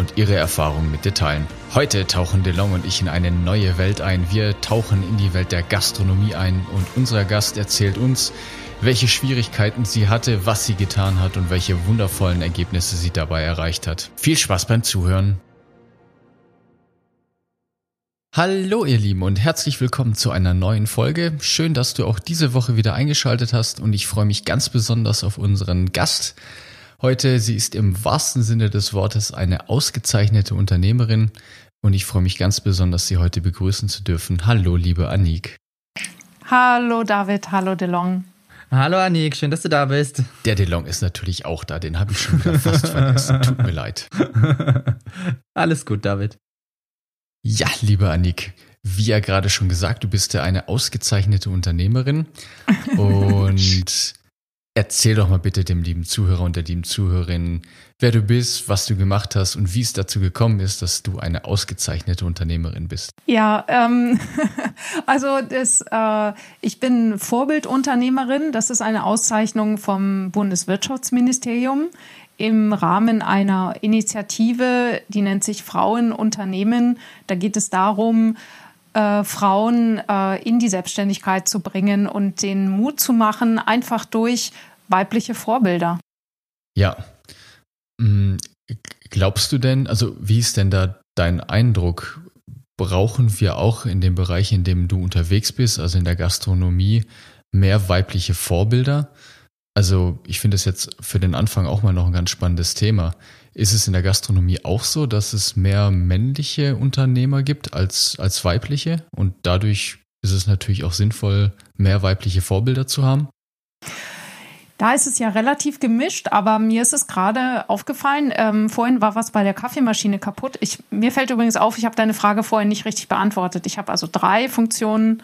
und ihre Erfahrungen mit dir teilen. Heute tauchen DeLong und ich in eine neue Welt ein. Wir tauchen in die Welt der Gastronomie ein und unser Gast erzählt uns, welche Schwierigkeiten sie hatte, was sie getan hat und welche wundervollen Ergebnisse sie dabei erreicht hat. Viel Spaß beim Zuhören. Hallo ihr Lieben und herzlich willkommen zu einer neuen Folge. Schön, dass du auch diese Woche wieder eingeschaltet hast und ich freue mich ganz besonders auf unseren Gast, heute. Sie ist im wahrsten Sinne des Wortes eine ausgezeichnete Unternehmerin und ich freue mich ganz besonders, Sie heute begrüßen zu dürfen. Hallo, liebe Anik. Hallo David, hallo DeLong. Hallo Anik, schön, dass du da bist. Der DeLong ist natürlich auch da, den habe ich schon wieder fast vergessen. Tut mir leid. Alles gut, David. Ja, liebe Anik, wie ja gerade schon gesagt, du bist ja eine ausgezeichnete Unternehmerin und Erzähl doch mal bitte dem lieben Zuhörer und der lieben Zuhörerin, wer du bist, was du gemacht hast und wie es dazu gekommen ist, dass du eine ausgezeichnete Unternehmerin bist. Ja, ähm, also das, äh, ich bin Vorbildunternehmerin. Das ist eine Auszeichnung vom Bundeswirtschaftsministerium im Rahmen einer Initiative, die nennt sich Frauenunternehmen. Da geht es darum, äh, Frauen äh, in die Selbstständigkeit zu bringen und den Mut zu machen, einfach durch weibliche Vorbilder. Ja. Mm, glaubst du denn, also wie ist denn da dein Eindruck? Brauchen wir auch in dem Bereich, in dem du unterwegs bist, also in der Gastronomie, mehr weibliche Vorbilder? Also ich finde es jetzt für den Anfang auch mal noch ein ganz spannendes Thema. Ist es in der Gastronomie auch so, dass es mehr männliche Unternehmer gibt als, als weibliche? Und dadurch ist es natürlich auch sinnvoll, mehr weibliche Vorbilder zu haben? Da ist es ja relativ gemischt, aber mir ist es gerade aufgefallen. Ähm, vorhin war was bei der Kaffeemaschine kaputt. Ich, mir fällt übrigens auf, ich habe deine Frage vorhin nicht richtig beantwortet. Ich habe also drei Funktionen.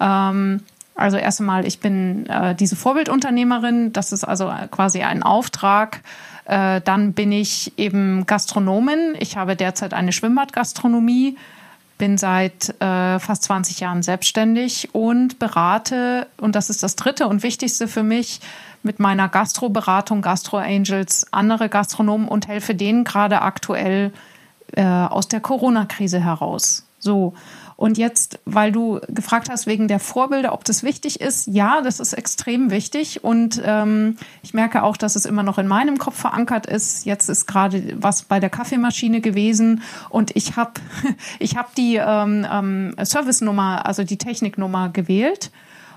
Ähm, also erst einmal, ich bin äh, diese Vorbildunternehmerin. Das ist also quasi ein Auftrag. Äh, dann bin ich eben Gastronomin. Ich habe derzeit eine Schwimmbadgastronomie, bin seit äh, fast 20 Jahren selbstständig und berate, und das ist das dritte und wichtigste für mich, mit meiner Gastroberatung Gastro Angels andere Gastronomen und helfe denen gerade aktuell äh, aus der Corona-Krise heraus. So. Und jetzt, weil du gefragt hast wegen der Vorbilder, ob das wichtig ist, ja, das ist extrem wichtig. Und ähm, ich merke auch, dass es immer noch in meinem Kopf verankert ist. Jetzt ist gerade was bei der Kaffeemaschine gewesen und ich habe ich hab die ähm, ähm, Service-Nummer, also die Techniknummer gewählt.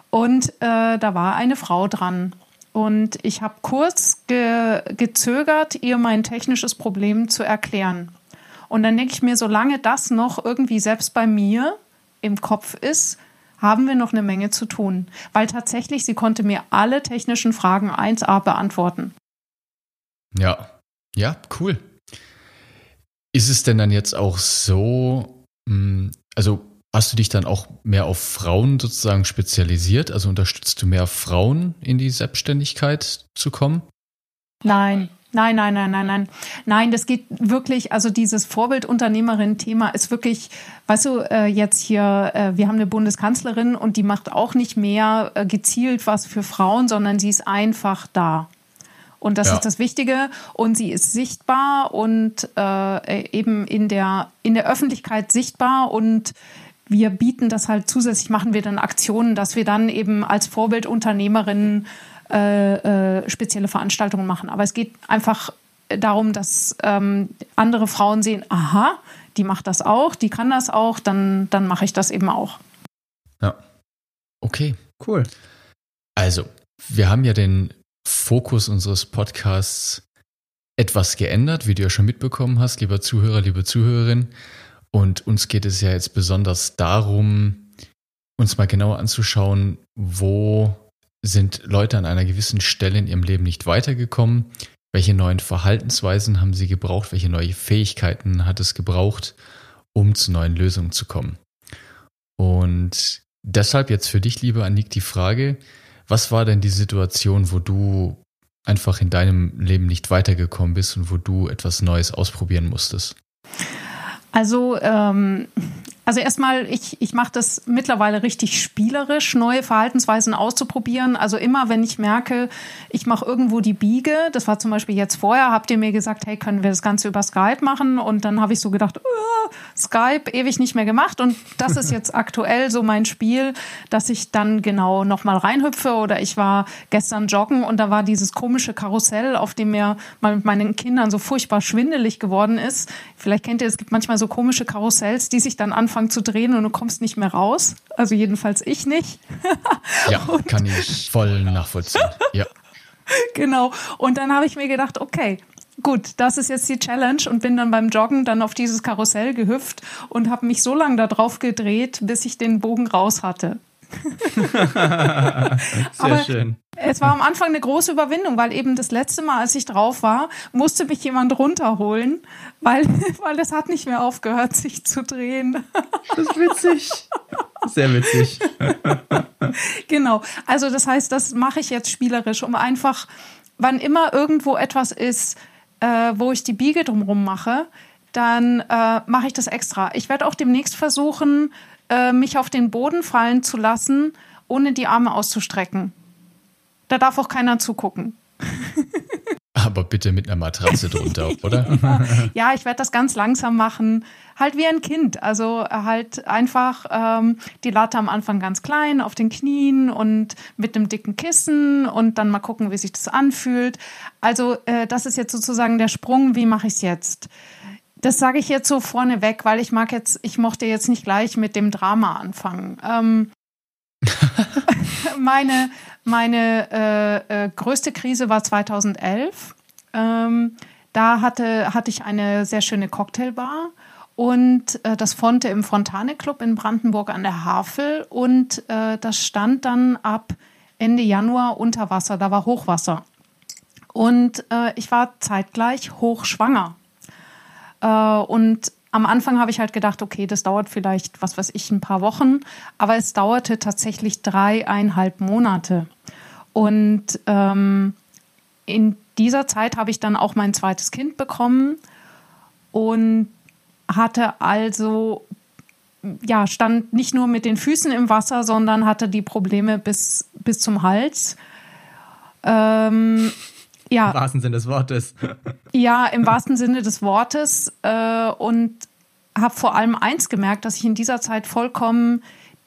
Und äh, da war eine Frau dran. Und ich habe kurz ge gezögert, ihr mein technisches Problem zu erklären. Und dann denke ich mir, solange das noch irgendwie selbst bei mir im Kopf ist, haben wir noch eine Menge zu tun. Weil tatsächlich, sie konnte mir alle technischen Fragen 1a beantworten. Ja, ja, cool. Ist es denn dann jetzt auch so, hm, also hast du dich dann auch mehr auf Frauen sozusagen spezialisiert? Also unterstützt du mehr Frauen in die Selbstständigkeit zu kommen? Nein, Nein, nein, nein, nein, nein. Nein, das geht wirklich, also dieses Vorbildunternehmerin-Thema ist wirklich, weißt du, äh, jetzt hier, äh, wir haben eine Bundeskanzlerin und die macht auch nicht mehr äh, gezielt was für Frauen, sondern sie ist einfach da. Und das ja. ist das Wichtige. Und sie ist sichtbar und äh, eben in der, in der Öffentlichkeit sichtbar und wir bieten das halt zusätzlich, machen wir dann Aktionen, dass wir dann eben als Vorbildunternehmerinnen äh, äh, spezielle Veranstaltungen machen. Aber es geht einfach darum, dass ähm, andere Frauen sehen, aha, die macht das auch, die kann das auch, dann, dann mache ich das eben auch. Ja. Okay. Cool. Also, wir haben ja den Fokus unseres Podcasts etwas geändert, wie du ja schon mitbekommen hast, lieber Zuhörer, liebe Zuhörerin. Und uns geht es ja jetzt besonders darum, uns mal genauer anzuschauen, wo sind Leute an einer gewissen Stelle in ihrem Leben nicht weitergekommen? welche neuen Verhaltensweisen haben sie gebraucht, welche neue Fähigkeiten hat es gebraucht, um zu neuen Lösungen zu kommen. Und deshalb jetzt für dich, liebe Annik, die Frage, was war denn die Situation, wo du einfach in deinem Leben nicht weitergekommen bist und wo du etwas Neues ausprobieren musstest? Also ähm, also erstmal, ich, ich mache das mittlerweile richtig spielerisch, neue Verhaltensweisen auszuprobieren. Also immer, wenn ich merke, ich mache irgendwo die Biege, das war zum Beispiel jetzt vorher, habt ihr mir gesagt, hey, können wir das Ganze über Skype machen? Und dann habe ich so gedacht, uh, Skype, ewig nicht mehr gemacht. Und das ist jetzt aktuell so mein Spiel, dass ich dann genau nochmal reinhüpfe. Oder ich war gestern joggen und da war dieses komische Karussell, auf dem mir mal mit meinen Kindern so furchtbar schwindelig geworden ist. Vielleicht kennt ihr, es gibt manchmal so komische Karussells, die sich dann anfangen, anfangen zu drehen und du kommst nicht mehr raus. Also jedenfalls ich nicht. ja, kann ich voll nachvollziehen. Ja. Genau. Und dann habe ich mir gedacht, okay, gut, das ist jetzt die Challenge und bin dann beim Joggen dann auf dieses Karussell gehüpft und habe mich so lange da drauf gedreht, bis ich den Bogen raus hatte. Sehr Aber schön. Es war am Anfang eine große Überwindung, weil eben das letzte Mal, als ich drauf war, musste mich jemand runterholen, weil, weil es hat nicht mehr aufgehört, sich zu drehen. Das ist witzig. Sehr witzig. Genau. Also das heißt, das mache ich jetzt spielerisch, um einfach, wann immer irgendwo etwas ist, äh, wo ich die Biege drumherum mache, dann äh, mache ich das extra. Ich werde auch demnächst versuchen, äh, mich auf den Boden fallen zu lassen, ohne die Arme auszustrecken. Da darf auch keiner zugucken. Aber bitte mit einer Matratze drunter, oder? ja, ich werde das ganz langsam machen. Halt wie ein Kind. Also halt einfach ähm, die Latte am Anfang ganz klein auf den Knien und mit einem dicken Kissen und dann mal gucken, wie sich das anfühlt. Also äh, das ist jetzt sozusagen der Sprung. Wie mache ich es jetzt? Das sage ich jetzt so vorneweg, weil ich mag jetzt, ich mochte jetzt nicht gleich mit dem Drama anfangen. Ähm, meine meine äh, äh, größte Krise war 2011. Ähm, da hatte, hatte ich eine sehr schöne Cocktailbar und äh, das Fonte im Fontane Club in Brandenburg an der Havel und äh, das stand dann ab Ende Januar unter Wasser, da war Hochwasser. Und äh, ich war zeitgleich hochschwanger. Äh, und am Anfang habe ich halt gedacht, okay, das dauert vielleicht, was weiß ich, ein paar Wochen, aber es dauerte tatsächlich dreieinhalb Monate. Und ähm, in dieser Zeit habe ich dann auch mein zweites Kind bekommen und hatte also, ja, stand nicht nur mit den Füßen im Wasser, sondern hatte die Probleme bis, bis zum Hals. Ähm, ja. Im wahrsten Sinne des Wortes. Ja, im wahrsten Sinne des Wortes. Äh, und habe vor allem eins gemerkt, dass ich in dieser Zeit vollkommen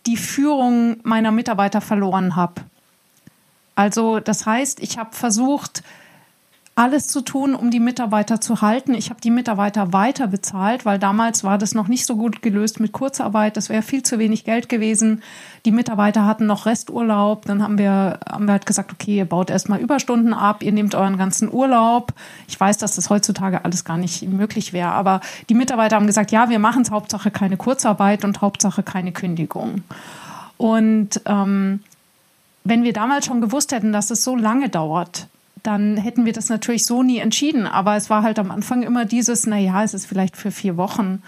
die Führung meiner Mitarbeiter verloren habe. Also das heißt, ich habe versucht, alles zu tun, um die Mitarbeiter zu halten. Ich habe die Mitarbeiter weiter bezahlt, weil damals war das noch nicht so gut gelöst mit Kurzarbeit. Das wäre viel zu wenig Geld gewesen. Die Mitarbeiter hatten noch Resturlaub. Dann haben wir, haben wir halt gesagt, okay, ihr baut erstmal Überstunden ab, ihr nehmt euren ganzen Urlaub. Ich weiß, dass das heutzutage alles gar nicht möglich wäre. Aber die Mitarbeiter haben gesagt, ja, wir machen es Hauptsache keine Kurzarbeit und Hauptsache keine Kündigung. Und ähm, wenn wir damals schon gewusst hätten, dass es so lange dauert, dann hätten wir das natürlich so nie entschieden. Aber es war halt am Anfang immer dieses, naja, es ist vielleicht für vier Wochen.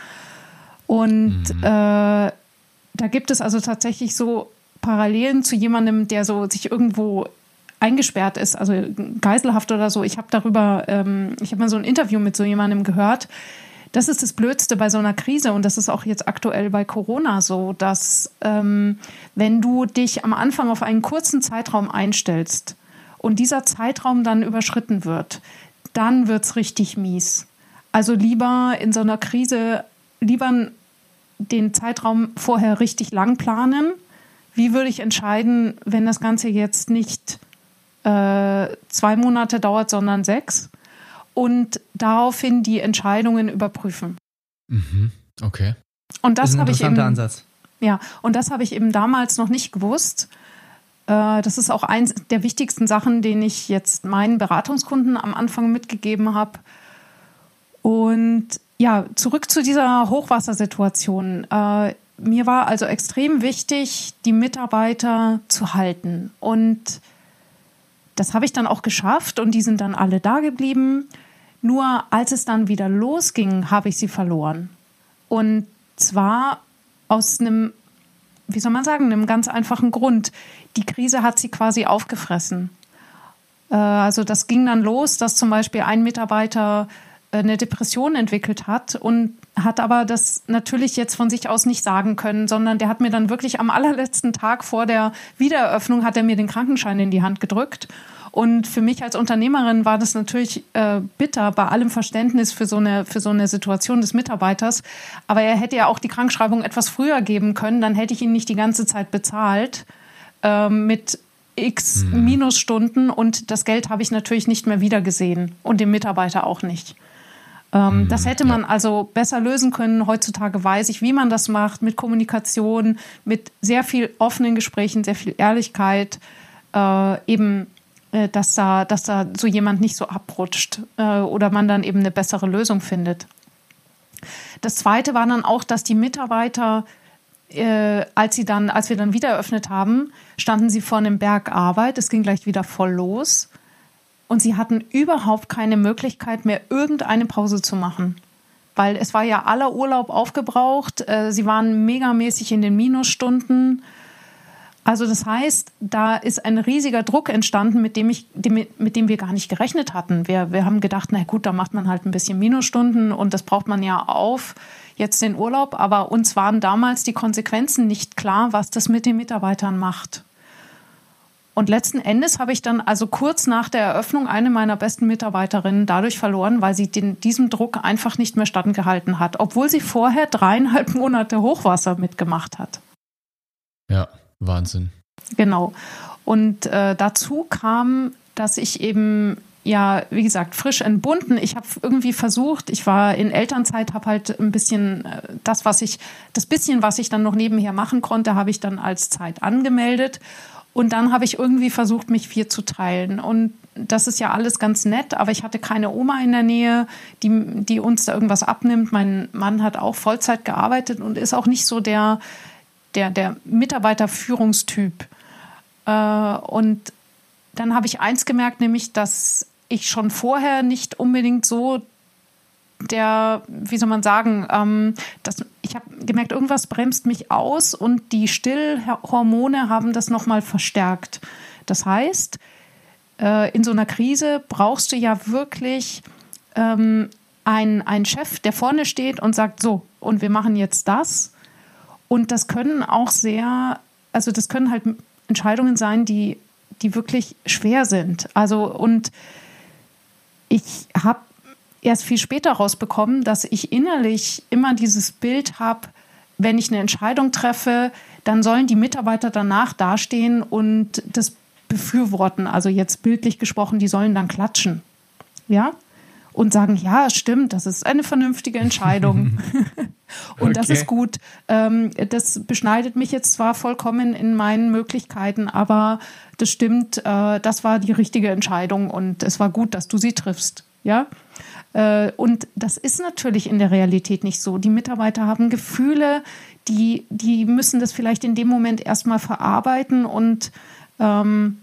Und mhm. äh, da gibt es also tatsächlich so Parallelen zu jemandem, der so sich irgendwo eingesperrt ist, also Geiselhaft oder so. Ich habe darüber, ähm, ich habe mal so ein Interview mit so jemandem gehört. Das ist das Blödste bei so einer Krise und das ist auch jetzt aktuell bei Corona so, dass ähm, wenn du dich am Anfang auf einen kurzen Zeitraum einstellst, und dieser Zeitraum dann überschritten wird, dann wird es richtig mies. Also lieber in so einer Krise, lieber den Zeitraum vorher richtig lang planen. Wie würde ich entscheiden, wenn das Ganze jetzt nicht äh, zwei Monate dauert, sondern sechs? Und daraufhin die Entscheidungen überprüfen. Mhm. Okay. Und das, das habe ich eben, Ansatz. Ja, und das habe ich eben damals noch nicht gewusst. Äh, das ist auch eins der wichtigsten Sachen, den ich jetzt meinen Beratungskunden am Anfang mitgegeben habe. Und ja, zurück zu dieser Hochwassersituation. Äh, mir war also extrem wichtig, die Mitarbeiter zu halten. Und das habe ich dann auch geschafft und die sind dann alle da geblieben. Nur als es dann wieder losging, habe ich sie verloren. Und zwar aus einem, wie soll man sagen, einem ganz einfachen Grund. Die Krise hat sie quasi aufgefressen. Äh, also das ging dann los, dass zum Beispiel ein Mitarbeiter äh, eine Depression entwickelt hat und hat aber das natürlich jetzt von sich aus nicht sagen können, sondern der hat mir dann wirklich am allerletzten Tag vor der Wiedereröffnung hat er mir den Krankenschein in die Hand gedrückt. Und für mich als Unternehmerin war das natürlich äh, bitter bei allem Verständnis für so, eine, für so eine Situation des Mitarbeiters. Aber er hätte ja auch die Krankschreibung etwas früher geben können, dann hätte ich ihn nicht die ganze Zeit bezahlt äh, mit x hm. Minusstunden und das Geld habe ich natürlich nicht mehr wiedergesehen und dem Mitarbeiter auch nicht. Ähm, mhm, das hätte man ja. also besser lösen können. Heutzutage weiß ich, wie man das macht, mit Kommunikation, mit sehr viel offenen Gesprächen, sehr viel Ehrlichkeit, äh, eben, äh, dass, da, dass da so jemand nicht so abrutscht äh, oder man dann eben eine bessere Lösung findet. Das zweite war dann auch, dass die Mitarbeiter, äh, als sie dann, als wir dann wieder eröffnet haben, standen sie vor einem Berg Arbeit. Es ging gleich wieder voll los und sie hatten überhaupt keine Möglichkeit mehr, irgendeine Pause zu machen. Weil es war ja aller Urlaub aufgebraucht. Äh, sie waren megamäßig in den Minusstunden. Also das heißt, da ist ein riesiger Druck entstanden, mit dem, ich, mit dem wir gar nicht gerechnet hatten. Wir, wir haben gedacht, na gut, da macht man halt ein bisschen Minusstunden und das braucht man ja auf, jetzt den Urlaub. Aber uns waren damals die Konsequenzen nicht klar, was das mit den Mitarbeitern macht. Und letzten Endes habe ich dann also kurz nach der Eröffnung eine meiner besten Mitarbeiterinnen dadurch verloren, weil sie den, diesem Druck einfach nicht mehr standgehalten hat, obwohl sie vorher dreieinhalb Monate Hochwasser mitgemacht hat. Ja, Wahnsinn. Genau. Und äh, dazu kam, dass ich eben ja, wie gesagt, frisch entbunden. Ich habe irgendwie versucht, ich war in Elternzeit, habe halt ein bisschen äh, das, was ich, das bisschen, was ich dann noch nebenher machen konnte, habe ich dann als Zeit angemeldet und dann habe ich irgendwie versucht, mich vier zu teilen. Und das ist ja alles ganz nett, aber ich hatte keine Oma in der Nähe, die, die uns da irgendwas abnimmt. Mein Mann hat auch Vollzeit gearbeitet und ist auch nicht so der, der, der Mitarbeiterführungstyp. Äh, und dann habe ich eins gemerkt, nämlich, dass ich schon vorher nicht unbedingt so der, wie soll man sagen, ähm, das, ich habe gemerkt, irgendwas bremst mich aus und die Stillhormone haben das nochmal verstärkt. Das heißt, äh, in so einer Krise brauchst du ja wirklich ähm, einen, einen Chef, der vorne steht und sagt, so, und wir machen jetzt das. Und das können auch sehr, also das können halt Entscheidungen sein, die, die wirklich schwer sind. Also, und ich habe erst viel später rausbekommen, dass ich innerlich immer dieses Bild habe, wenn ich eine Entscheidung treffe, dann sollen die Mitarbeiter danach dastehen und das befürworten. Also jetzt bildlich gesprochen, die sollen dann klatschen. Ja? Und sagen, ja, stimmt, das ist eine vernünftige Entscheidung. und okay. das ist gut. Ähm, das beschneidet mich jetzt zwar vollkommen in meinen Möglichkeiten, aber das stimmt, äh, das war die richtige Entscheidung und es war gut, dass du sie triffst. Ja? Äh, und das ist natürlich in der Realität nicht so. Die Mitarbeiter haben Gefühle, die, die müssen das vielleicht in dem Moment erstmal verarbeiten und ähm,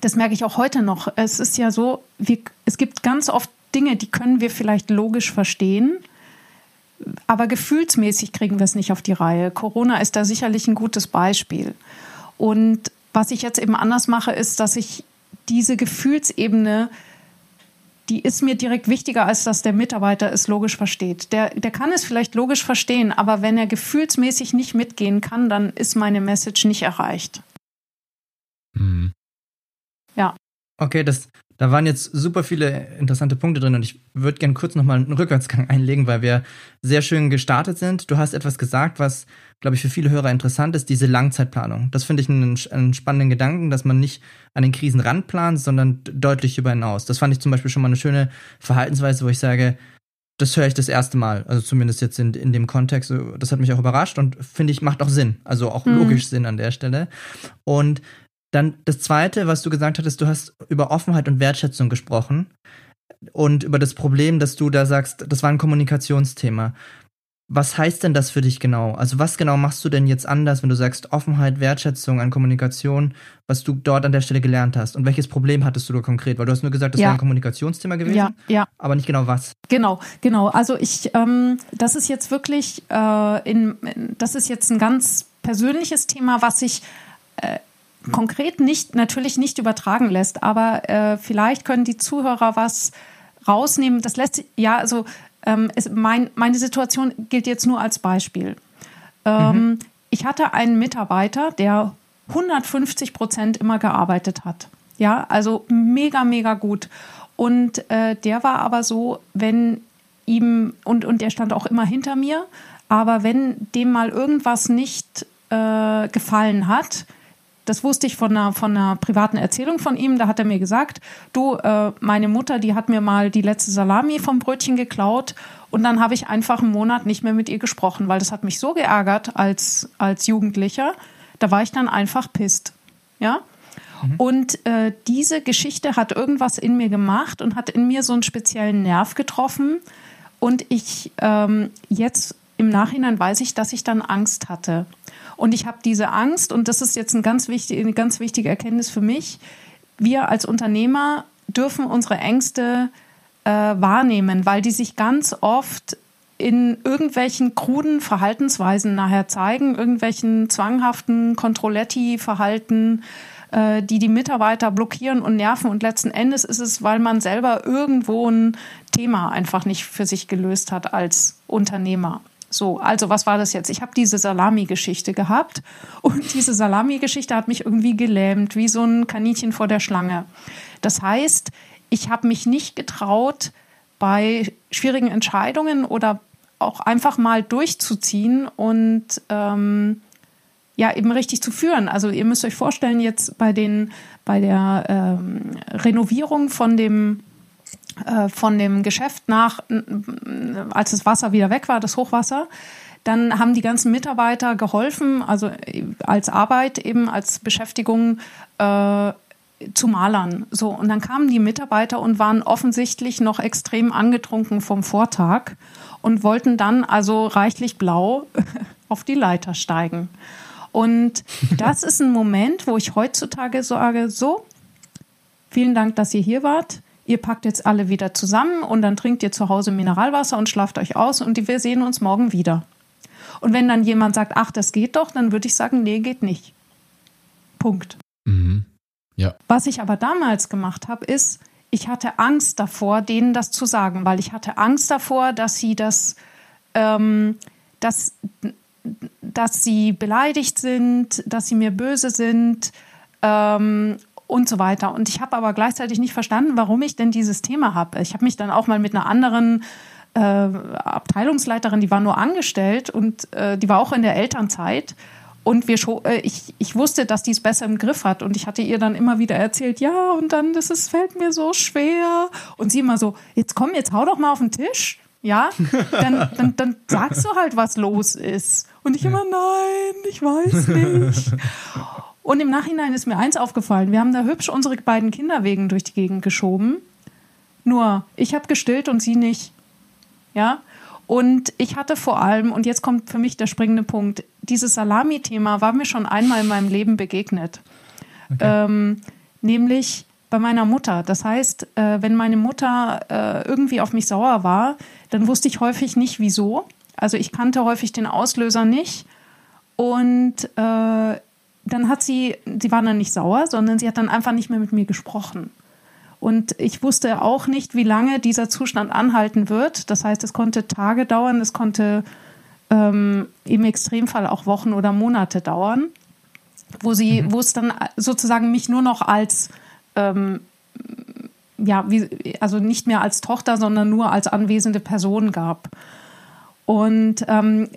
das merke ich auch heute noch. Es ist ja so, wir, es gibt ganz oft Dinge, die können wir vielleicht logisch verstehen, aber gefühlsmäßig kriegen wir es nicht auf die Reihe. Corona ist da sicherlich ein gutes Beispiel. Und was ich jetzt eben anders mache, ist, dass ich diese Gefühlsebene die ist mir direkt wichtiger, als dass der Mitarbeiter es logisch versteht. Der, der kann es vielleicht logisch verstehen, aber wenn er gefühlsmäßig nicht mitgehen kann, dann ist meine Message nicht erreicht. Mhm. Ja. Okay, das, da waren jetzt super viele interessante Punkte drin und ich würde gerne kurz nochmal einen Rückwärtsgang einlegen, weil wir sehr schön gestartet sind. Du hast etwas gesagt, was, glaube ich, für viele Hörer interessant ist, diese Langzeitplanung. Das finde ich einen, einen, spannenden Gedanken, dass man nicht an den Krisen ranplant, sondern deutlich über hinaus. Das fand ich zum Beispiel schon mal eine schöne Verhaltensweise, wo ich sage, das höre ich das erste Mal, also zumindest jetzt in, in dem Kontext. Das hat mich auch überrascht und finde ich, macht auch Sinn, also auch mhm. logisch Sinn an der Stelle. Und dann das Zweite, was du gesagt hattest, du hast über Offenheit und Wertschätzung gesprochen und über das Problem, dass du da sagst, das war ein Kommunikationsthema. Was heißt denn das für dich genau? Also was genau machst du denn jetzt anders, wenn du sagst Offenheit, Wertschätzung an Kommunikation, was du dort an der Stelle gelernt hast? Und welches Problem hattest du da konkret? Weil du hast nur gesagt, das ja. war ein Kommunikationsthema gewesen, ja, ja. aber nicht genau was. Genau, genau. Also ich, ähm, das ist jetzt wirklich, äh, in, das ist jetzt ein ganz persönliches Thema, was ich äh, konkret nicht, natürlich nicht übertragen lässt, aber äh, vielleicht können die Zuhörer was rausnehmen. Das lässt ja, also ähm, es, mein, meine Situation gilt jetzt nur als Beispiel. Ähm, mhm. Ich hatte einen Mitarbeiter, der 150 Prozent immer gearbeitet hat. Ja, also mega, mega gut. Und äh, der war aber so, wenn ihm, und, und der stand auch immer hinter mir, aber wenn dem mal irgendwas nicht äh, gefallen hat, das wusste ich von einer, von einer privaten Erzählung von ihm. Da hat er mir gesagt, du, äh, meine Mutter, die hat mir mal die letzte Salami vom Brötchen geklaut und dann habe ich einfach einen Monat nicht mehr mit ihr gesprochen, weil das hat mich so geärgert als, als Jugendlicher. Da war ich dann einfach pisst. Ja? Mhm. Und äh, diese Geschichte hat irgendwas in mir gemacht und hat in mir so einen speziellen Nerv getroffen. Und ich ähm, jetzt im Nachhinein weiß ich, dass ich dann Angst hatte. Und ich habe diese Angst, und das ist jetzt ein ganz wichtig, eine ganz wichtige Erkenntnis für mich, wir als Unternehmer dürfen unsere Ängste äh, wahrnehmen, weil die sich ganz oft in irgendwelchen kruden Verhaltensweisen nachher zeigen, irgendwelchen zwanghaften Controletti-Verhalten, äh, die die Mitarbeiter blockieren und nerven. Und letzten Endes ist es, weil man selber irgendwo ein Thema einfach nicht für sich gelöst hat als Unternehmer. So, also was war das jetzt? Ich habe diese Salami-Geschichte gehabt und diese Salami-Geschichte hat mich irgendwie gelähmt, wie so ein Kaninchen vor der Schlange. Das heißt, ich habe mich nicht getraut, bei schwierigen Entscheidungen oder auch einfach mal durchzuziehen und ähm, ja eben richtig zu führen. Also ihr müsst euch vorstellen, jetzt bei den bei der ähm, Renovierung von dem von dem Geschäft nach, als das Wasser wieder weg war, das Hochwasser, dann haben die ganzen Mitarbeiter geholfen, also äh, als Arbeit eben als Beschäftigung äh, zu malern. So und dann kamen die Mitarbeiter und waren offensichtlich noch extrem angetrunken vom Vortag und wollten dann also reichlich blau auf die Leiter steigen. Und das ist ein Moment, wo ich heutzutage sage, so, vielen Dank, dass ihr hier wart ihr packt jetzt alle wieder zusammen und dann trinkt ihr zu Hause Mineralwasser und schlaft euch aus und wir sehen uns morgen wieder. Und wenn dann jemand sagt, ach, das geht doch, dann würde ich sagen, nee, geht nicht. Punkt. Mhm. Ja. Was ich aber damals gemacht habe, ist, ich hatte Angst davor, denen das zu sagen, weil ich hatte Angst davor, dass sie das, ähm, dass, dass sie beleidigt sind, dass sie mir böse sind ähm, und so weiter. Und ich habe aber gleichzeitig nicht verstanden, warum ich denn dieses Thema habe. Ich habe mich dann auch mal mit einer anderen äh, Abteilungsleiterin, die war nur angestellt und äh, die war auch in der Elternzeit. Und wir äh, ich, ich wusste, dass die es besser im Griff hat. Und ich hatte ihr dann immer wieder erzählt, ja, und dann, das ist, fällt mir so schwer. Und sie immer so, jetzt komm, jetzt hau doch mal auf den Tisch. Ja, dann, dann, dann sagst du halt, was los ist. Und ich immer, nein, ich weiß nicht. Und im Nachhinein ist mir eins aufgefallen. Wir haben da hübsch unsere beiden Kinderwegen durch die Gegend geschoben. Nur, ich habe gestillt und sie nicht. Ja? Und ich hatte vor allem, und jetzt kommt für mich der springende Punkt, dieses Salami-Thema war mir schon einmal in meinem Leben begegnet. Okay. Ähm, nämlich bei meiner Mutter. Das heißt, äh, wenn meine Mutter äh, irgendwie auf mich sauer war, dann wusste ich häufig nicht wieso. Also ich kannte häufig den Auslöser nicht. Und äh, dann hat sie, sie war dann nicht sauer, sondern sie hat dann einfach nicht mehr mit mir gesprochen. Und ich wusste auch nicht, wie lange dieser Zustand anhalten wird. Das heißt, es konnte Tage dauern, es konnte ähm, im Extremfall auch Wochen oder Monate dauern, wo sie, mhm. wo es dann sozusagen mich nur noch als ähm, ja, wie, also nicht mehr als Tochter, sondern nur als anwesende Person gab. Und ähm,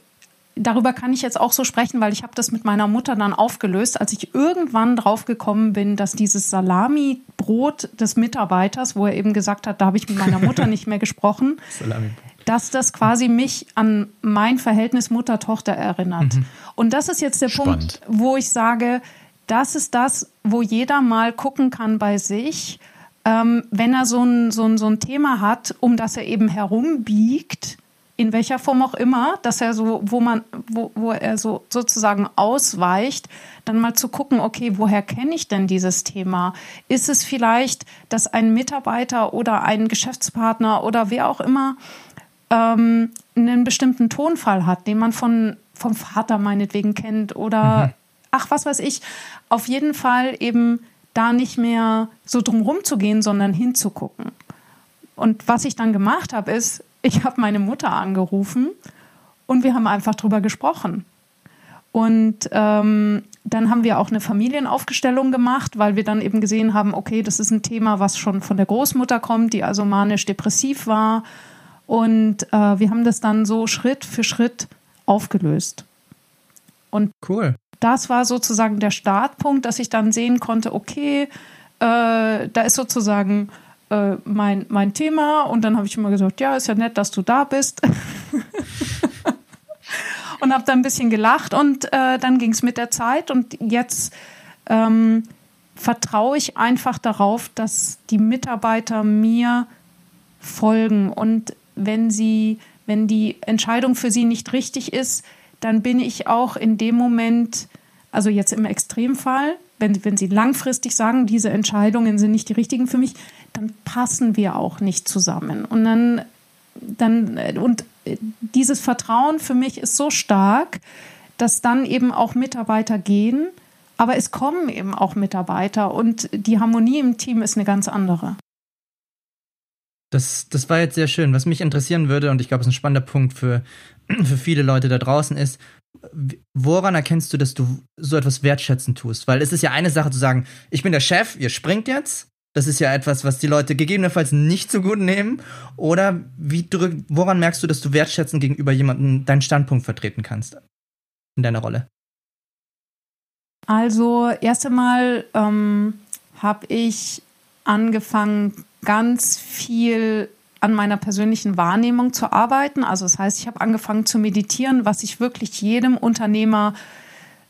darüber kann ich jetzt auch so sprechen, weil ich habe das mit meiner Mutter dann aufgelöst, als ich irgendwann drauf gekommen bin, dass dieses Salami-Brot des Mitarbeiters, wo er eben gesagt hat, da habe ich mit meiner Mutter nicht mehr gesprochen, dass das quasi mich an mein Verhältnis Mutter-Tochter erinnert. Mhm. Und das ist jetzt der Spannend. Punkt, wo ich sage, das ist das, wo jeder mal gucken kann bei sich, ähm, wenn er so ein, so, ein, so ein Thema hat, um das er eben herumbiegt, in welcher Form auch immer, dass er so, wo man, wo, wo er so sozusagen ausweicht, dann mal zu gucken, okay, woher kenne ich denn dieses Thema? Ist es vielleicht, dass ein Mitarbeiter oder ein Geschäftspartner oder wer auch immer ähm, einen bestimmten Tonfall hat, den man von, vom Vater meinetwegen kennt oder mhm. ach, was weiß ich. Auf jeden Fall eben da nicht mehr so drumherum zu gehen, sondern hinzugucken. Und was ich dann gemacht habe, ist, ich habe meine Mutter angerufen und wir haben einfach drüber gesprochen. Und ähm, dann haben wir auch eine Familienaufgestellung gemacht, weil wir dann eben gesehen haben, okay, das ist ein Thema, was schon von der Großmutter kommt, die also manisch-depressiv war. Und äh, wir haben das dann so Schritt für Schritt aufgelöst. Und cool. das war sozusagen der Startpunkt, dass ich dann sehen konnte, okay, äh, da ist sozusagen äh, mein, mein Thema. Und dann habe ich immer gesagt, ja, ist ja nett, dass du da bist. und habe dann ein bisschen gelacht und äh, dann ging es mit der Zeit und jetzt ähm, vertraue ich einfach darauf, dass die Mitarbeiter mir folgen und wenn sie, wenn die Entscheidung für sie nicht richtig ist, dann bin ich auch in dem Moment, also jetzt im Extremfall, wenn, wenn sie langfristig sagen, diese Entscheidungen sind nicht die richtigen für mich, dann passen wir auch nicht zusammen. Und dann, dann, und dieses Vertrauen für mich ist so stark, dass dann eben auch Mitarbeiter gehen, aber es kommen eben auch Mitarbeiter und die Harmonie im Team ist eine ganz andere. Das, das war jetzt sehr schön. Was mich interessieren würde, und ich glaube, es ist ein spannender Punkt für, für viele Leute da draußen, ist, woran erkennst du, dass du so etwas wertschätzend tust? Weil es ist ja eine Sache zu sagen, ich bin der Chef, ihr springt jetzt, das ist ja etwas, was die Leute gegebenenfalls nicht so gut nehmen. Oder wie drück, woran merkst du, dass du wertschätzend gegenüber jemandem deinen Standpunkt vertreten kannst in deiner Rolle? Also erst einmal ähm, habe ich angefangen, ganz viel an meiner persönlichen Wahrnehmung zu arbeiten. Also das heißt, ich habe angefangen zu meditieren, was ich wirklich jedem Unternehmer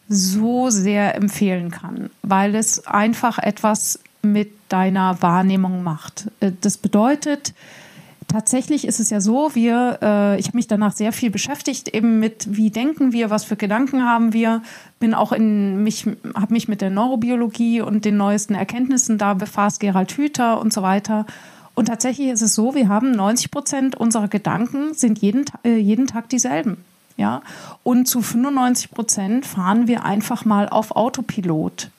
so sehr empfehlen kann, weil es einfach etwas mit deiner Wahrnehmung macht. Äh, das bedeutet, tatsächlich ist es ja so, wir, äh, ich habe mich danach sehr viel beschäftigt, eben mit, wie denken wir, was für Gedanken haben wir, bin auch in mich, habe mich mit der Neurobiologie und den neuesten Erkenntnissen da befasst, Gerald Hüther und so weiter. Und tatsächlich ist es so, wir haben 90 Prozent unserer Gedanken sind jeden, äh, jeden Tag dieselben. Ja, und zu 95 Prozent fahren wir einfach mal auf Autopilot.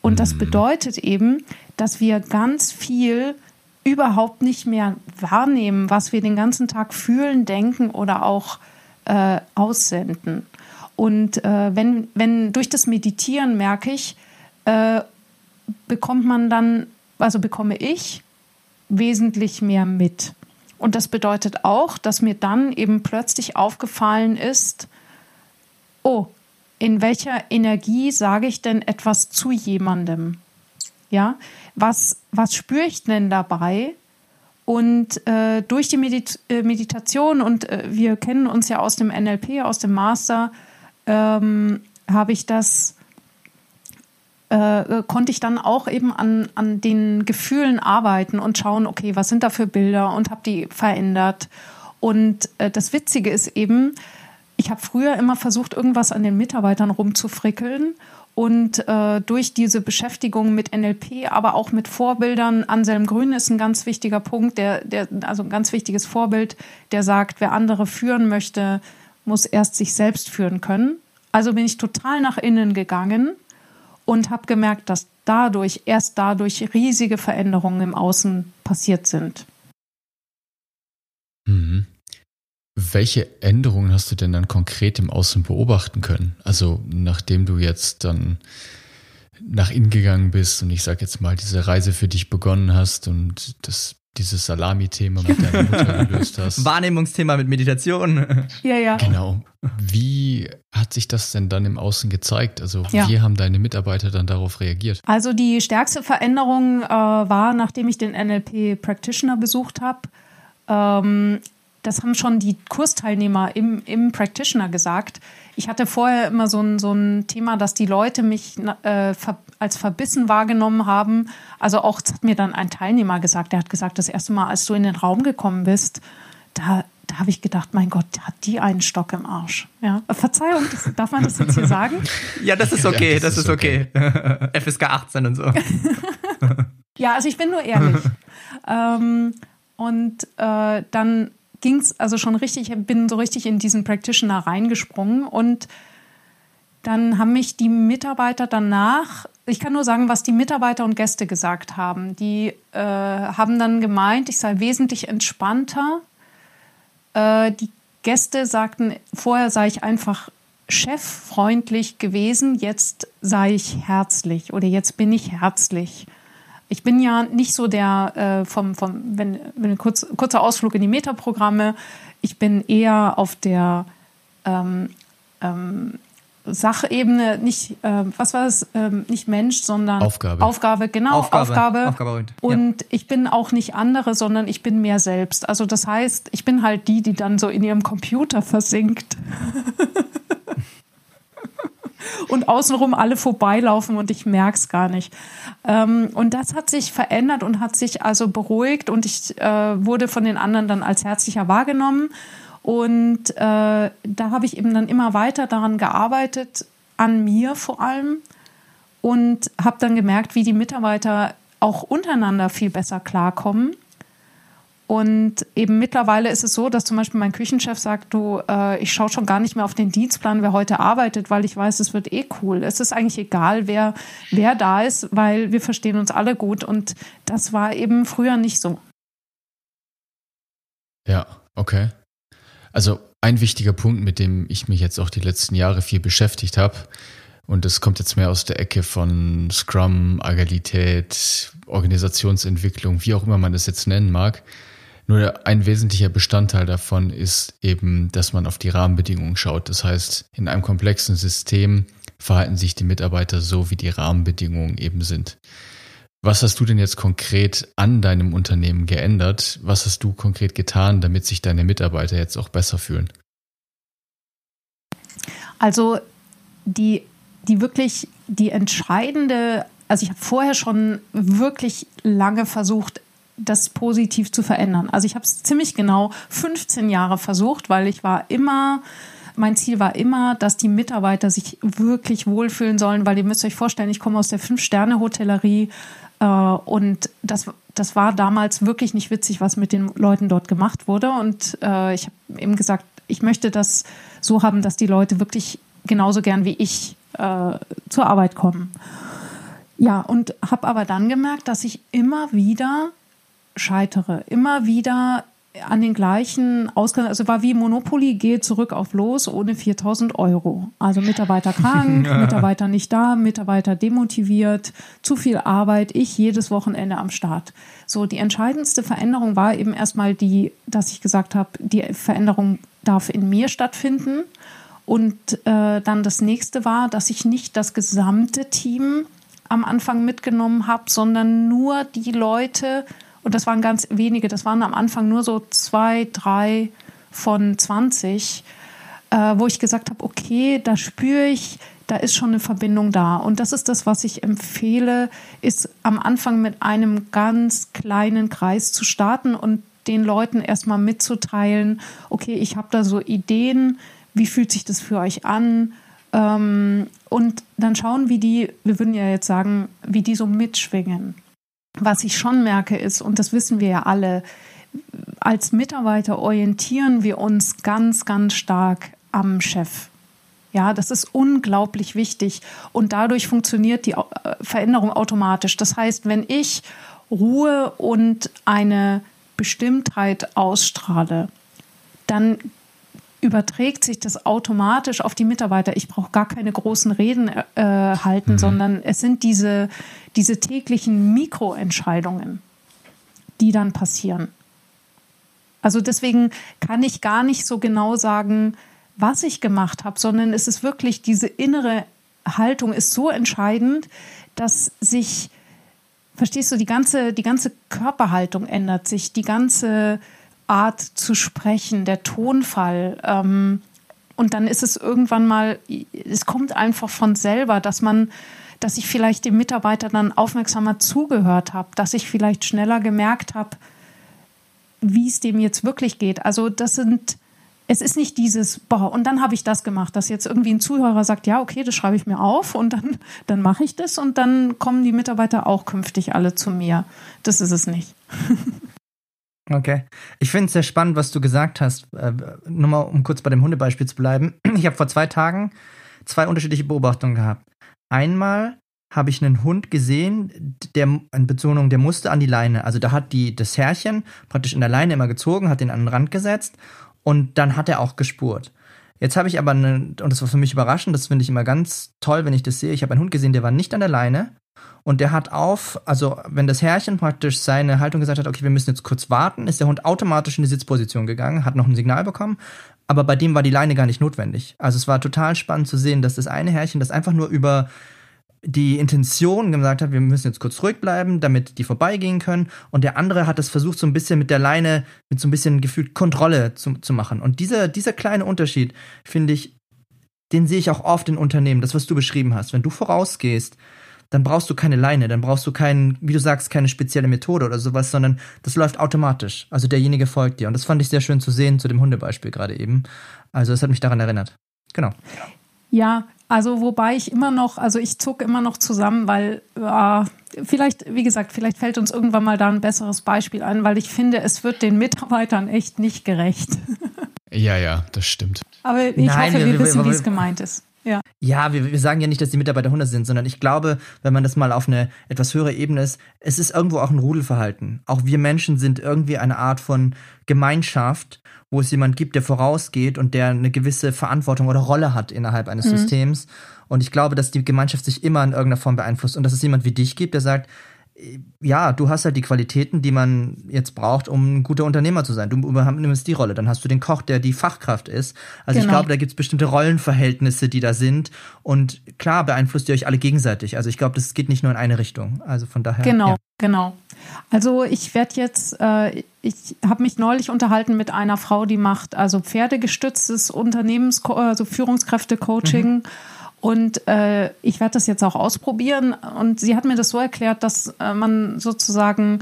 Und das mhm. bedeutet eben, dass wir ganz viel überhaupt nicht mehr wahrnehmen, was wir den ganzen Tag fühlen, denken oder auch äh, aussenden. Und äh, wenn, wenn durch das Meditieren merke ich, äh, bekommt man dann, also bekomme ich wesentlich mehr mit. Und das bedeutet auch, dass mir dann eben plötzlich aufgefallen ist, oh, in welcher Energie sage ich denn etwas zu jemandem? Ja, was, was spüre ich denn dabei? Und äh, durch die Medit äh, Meditation, und äh, wir kennen uns ja aus dem NLP, aus dem Master, ähm, habe ich das, äh, konnte ich dann auch eben an, an den Gefühlen arbeiten und schauen, okay, was sind da für Bilder und habe die verändert. Und äh, das Witzige ist eben, ich habe früher immer versucht, irgendwas an den Mitarbeitern rumzufrickeln. Und äh, durch diese Beschäftigung mit NLP, aber auch mit Vorbildern, Anselm Grün ist ein ganz wichtiger Punkt, der, der, also ein ganz wichtiges Vorbild, der sagt, wer andere führen möchte, muss erst sich selbst führen können. Also bin ich total nach innen gegangen und habe gemerkt, dass dadurch, erst dadurch riesige Veränderungen im Außen passiert sind. Mhm. Welche Änderungen hast du denn dann konkret im Außen beobachten können? Also nachdem du jetzt dann nach innen gegangen bist und ich sag jetzt mal diese Reise für dich begonnen hast und das dieses Salami-Thema mit deiner Mutter gelöst hast. Wahrnehmungsthema mit Meditation. Ja, ja. Genau. Wie hat sich das denn dann im Außen gezeigt? Also ja. wie haben deine Mitarbeiter dann darauf reagiert? Also die stärkste Veränderung äh, war, nachdem ich den NLP Practitioner besucht habe, ähm, das haben schon die Kursteilnehmer im, im Practitioner gesagt. Ich hatte vorher immer so ein, so ein Thema, dass die Leute mich äh, als verbissen wahrgenommen haben. Also auch, das hat mir dann ein Teilnehmer gesagt, der hat gesagt, das erste Mal, als du in den Raum gekommen bist, da, da habe ich gedacht, mein Gott, hat die einen Stock im Arsch. Ja. Verzeihung, das, darf man das jetzt hier sagen? ja, das ist okay, ja, das, das, ist okay. okay. FSK 18 und so. ja, also ich bin nur ehrlich. ähm, und äh, dann ging es also schon richtig, ich bin so richtig in diesen Practitioner reingesprungen und dann haben mich die Mitarbeiter danach, ich kann nur sagen, was die Mitarbeiter und Gäste gesagt haben. Die äh, haben dann gemeint, ich sei wesentlich entspannter. Äh, die Gäste sagten, vorher sei ich einfach cheffreundlich gewesen, jetzt sei ich herzlich oder jetzt bin ich herzlich. Ich bin ja nicht so der äh, vom, vom wenn, wenn kurz, kurzer Ausflug in die Metaprogramme, ich bin eher auf der ähm, ähm, Sachebene, nicht, äh, was war es, ähm, nicht Mensch, sondern Aufgabe. Aufgabe, genau, Aufgabe. Aufgabe. Aufgabe und ja. ich bin auch nicht andere, sondern ich bin mehr selbst. Also das heißt, ich bin halt die, die dann so in ihrem Computer versinkt. und außenrum alle vorbeilaufen und ich merke es gar nicht. Ähm, und das hat sich verändert und hat sich also beruhigt und ich äh, wurde von den anderen dann als herzlicher wahrgenommen. Und äh, da habe ich eben dann immer weiter daran gearbeitet, an mir vor allem. Und habe dann gemerkt, wie die Mitarbeiter auch untereinander viel besser klarkommen. Und eben mittlerweile ist es so, dass zum Beispiel mein Küchenchef sagt, du, äh, ich schaue schon gar nicht mehr auf den Dienstplan, wer heute arbeitet, weil ich weiß, es wird eh cool. Es ist eigentlich egal, wer, wer da ist, weil wir verstehen uns alle gut. Und das war eben früher nicht so. Ja, okay. Also ein wichtiger Punkt, mit dem ich mich jetzt auch die letzten Jahre viel beschäftigt habe, und das kommt jetzt mehr aus der Ecke von Scrum, Agilität, Organisationsentwicklung, wie auch immer man das jetzt nennen mag. Nur ein wesentlicher Bestandteil davon ist eben, dass man auf die Rahmenbedingungen schaut. Das heißt, in einem komplexen System verhalten sich die Mitarbeiter so, wie die Rahmenbedingungen eben sind. Was hast du denn jetzt konkret an deinem Unternehmen geändert? Was hast du konkret getan, damit sich deine Mitarbeiter jetzt auch besser fühlen? Also die, die wirklich die entscheidende, also ich habe vorher schon wirklich lange versucht, das positiv zu verändern. Also ich habe es ziemlich genau 15 Jahre versucht, weil ich war immer mein Ziel war immer, dass die Mitarbeiter sich wirklich wohlfühlen sollen, weil ihr müsst euch vorstellen, ich komme aus der Fünf-Sterne-Hotellerie. Äh, und das, das war damals wirklich nicht witzig, was mit den Leuten dort gemacht wurde. Und äh, ich habe eben gesagt, ich möchte das so haben, dass die Leute wirklich genauso gern wie ich äh, zur Arbeit kommen. Ja, und habe aber dann gemerkt, dass ich immer wieder scheitere, immer wieder an den gleichen Ausgaben, also war wie Monopoly, gehe zurück auf los ohne 4000 Euro. Also Mitarbeiter krank, Mitarbeiter nicht da, Mitarbeiter demotiviert, zu viel Arbeit, ich jedes Wochenende am Start. So, die entscheidendste Veränderung war eben erstmal die, dass ich gesagt habe, die Veränderung darf in mir stattfinden. Und äh, dann das nächste war, dass ich nicht das gesamte Team am Anfang mitgenommen habe, sondern nur die Leute, und das waren ganz wenige, das waren am Anfang nur so zwei, drei von 20, äh, wo ich gesagt habe, okay, da spüre ich, da ist schon eine Verbindung da. Und das ist das, was ich empfehle, ist am Anfang mit einem ganz kleinen Kreis zu starten und den Leuten erstmal mitzuteilen, okay, ich habe da so Ideen, wie fühlt sich das für euch an? Ähm, und dann schauen, wie die, wir würden ja jetzt sagen, wie die so mitschwingen. Was ich schon merke ist, und das wissen wir ja alle, als Mitarbeiter orientieren wir uns ganz, ganz stark am Chef. Ja, das ist unglaublich wichtig und dadurch funktioniert die äh, Veränderung automatisch. Das heißt, wenn ich Ruhe und eine Bestimmtheit ausstrahle, dann überträgt sich das automatisch auf die Mitarbeiter. Ich brauche gar keine großen Reden äh, halten, mhm. sondern es sind diese, diese täglichen Mikroentscheidungen, die dann passieren. Also deswegen kann ich gar nicht so genau sagen, was ich gemacht habe, sondern es ist wirklich diese innere Haltung ist so entscheidend, dass sich, verstehst du, die ganze, die ganze Körperhaltung ändert sich, die ganze Art zu sprechen, der Tonfall. Ähm, und dann ist es irgendwann mal, es kommt einfach von selber, dass man, dass ich vielleicht dem Mitarbeiter dann aufmerksamer zugehört habe, dass ich vielleicht schneller gemerkt habe, wie es dem jetzt wirklich geht. Also das sind, es ist nicht dieses, boah, und dann habe ich das gemacht, dass jetzt irgendwie ein Zuhörer sagt, ja, okay, das schreibe ich mir auf und dann, dann mache ich das und dann kommen die Mitarbeiter auch künftig alle zu mir. Das ist es nicht. Okay. Ich finde es sehr spannend, was du gesagt hast. Äh, nur mal, um kurz bei dem Hundebeispiel zu bleiben. Ich habe vor zwei Tagen zwei unterschiedliche Beobachtungen gehabt. Einmal habe ich einen Hund gesehen, der in Betonung, der musste an die Leine. Also da hat die das Herrchen praktisch in der Leine immer gezogen, hat den an den Rand gesetzt und dann hat er auch gespurt. Jetzt habe ich aber eine, und das war für mich überraschend, das finde ich immer ganz toll, wenn ich das sehe. Ich habe einen Hund gesehen, der war nicht an der Leine und der hat auf, also wenn das Herrchen praktisch seine Haltung gesagt hat, okay, wir müssen jetzt kurz warten, ist der Hund automatisch in die Sitzposition gegangen, hat noch ein Signal bekommen, aber bei dem war die Leine gar nicht notwendig. Also es war total spannend zu sehen, dass das eine Herrchen das einfach nur über die Intention gesagt hat, wir müssen jetzt kurz ruhig bleiben, damit die vorbeigehen können. Und der andere hat es versucht, so ein bisschen mit der Leine, mit so ein bisschen gefühlt Kontrolle zu, zu machen. Und dieser, dieser kleine Unterschied, finde ich, den sehe ich auch oft in Unternehmen, das, was du beschrieben hast. Wenn du vorausgehst, dann brauchst du keine Leine, dann brauchst du keinen, wie du sagst, keine spezielle Methode oder sowas, sondern das läuft automatisch. Also derjenige folgt dir. Und das fand ich sehr schön zu sehen zu dem Hundebeispiel gerade eben. Also es hat mich daran erinnert. Genau. Ja, also wobei ich immer noch, also ich zuck immer noch zusammen, weil äh, vielleicht, wie gesagt, vielleicht fällt uns irgendwann mal da ein besseres Beispiel ein, weil ich finde, es wird den Mitarbeitern echt nicht gerecht. Ja, ja, das stimmt. Aber ich Nein, hoffe, wir, wir wissen, wie es gemeint ist. Ja, ja wir, wir sagen ja nicht, dass die Mitarbeiter 100 sind, sondern ich glaube, wenn man das mal auf eine etwas höhere Ebene ist, es ist irgendwo auch ein Rudelverhalten. Auch wir Menschen sind irgendwie eine Art von Gemeinschaft, wo es jemand gibt, der vorausgeht und der eine gewisse Verantwortung oder Rolle hat innerhalb eines mhm. Systems. Und ich glaube, dass die Gemeinschaft sich immer in irgendeiner Form beeinflusst und dass es jemand wie dich gibt, der sagt, ja, du hast halt die Qualitäten, die man jetzt braucht, um ein guter Unternehmer zu sein. Du übernimmst die Rolle. Dann hast du den Koch, der die Fachkraft ist. Also genau. ich glaube, da gibt es bestimmte Rollenverhältnisse, die da sind. Und klar beeinflusst ihr euch alle gegenseitig. Also ich glaube, das geht nicht nur in eine Richtung. Also von daher. Genau, ja. genau. Also ich werde jetzt, äh, ich habe mich neulich unterhalten mit einer Frau, die macht also pferdegestütztes Unternehmens, also Führungskräfte-Coaching. Mhm und äh, ich werde das jetzt auch ausprobieren. Und sie hat mir das so erklärt, dass äh, man sozusagen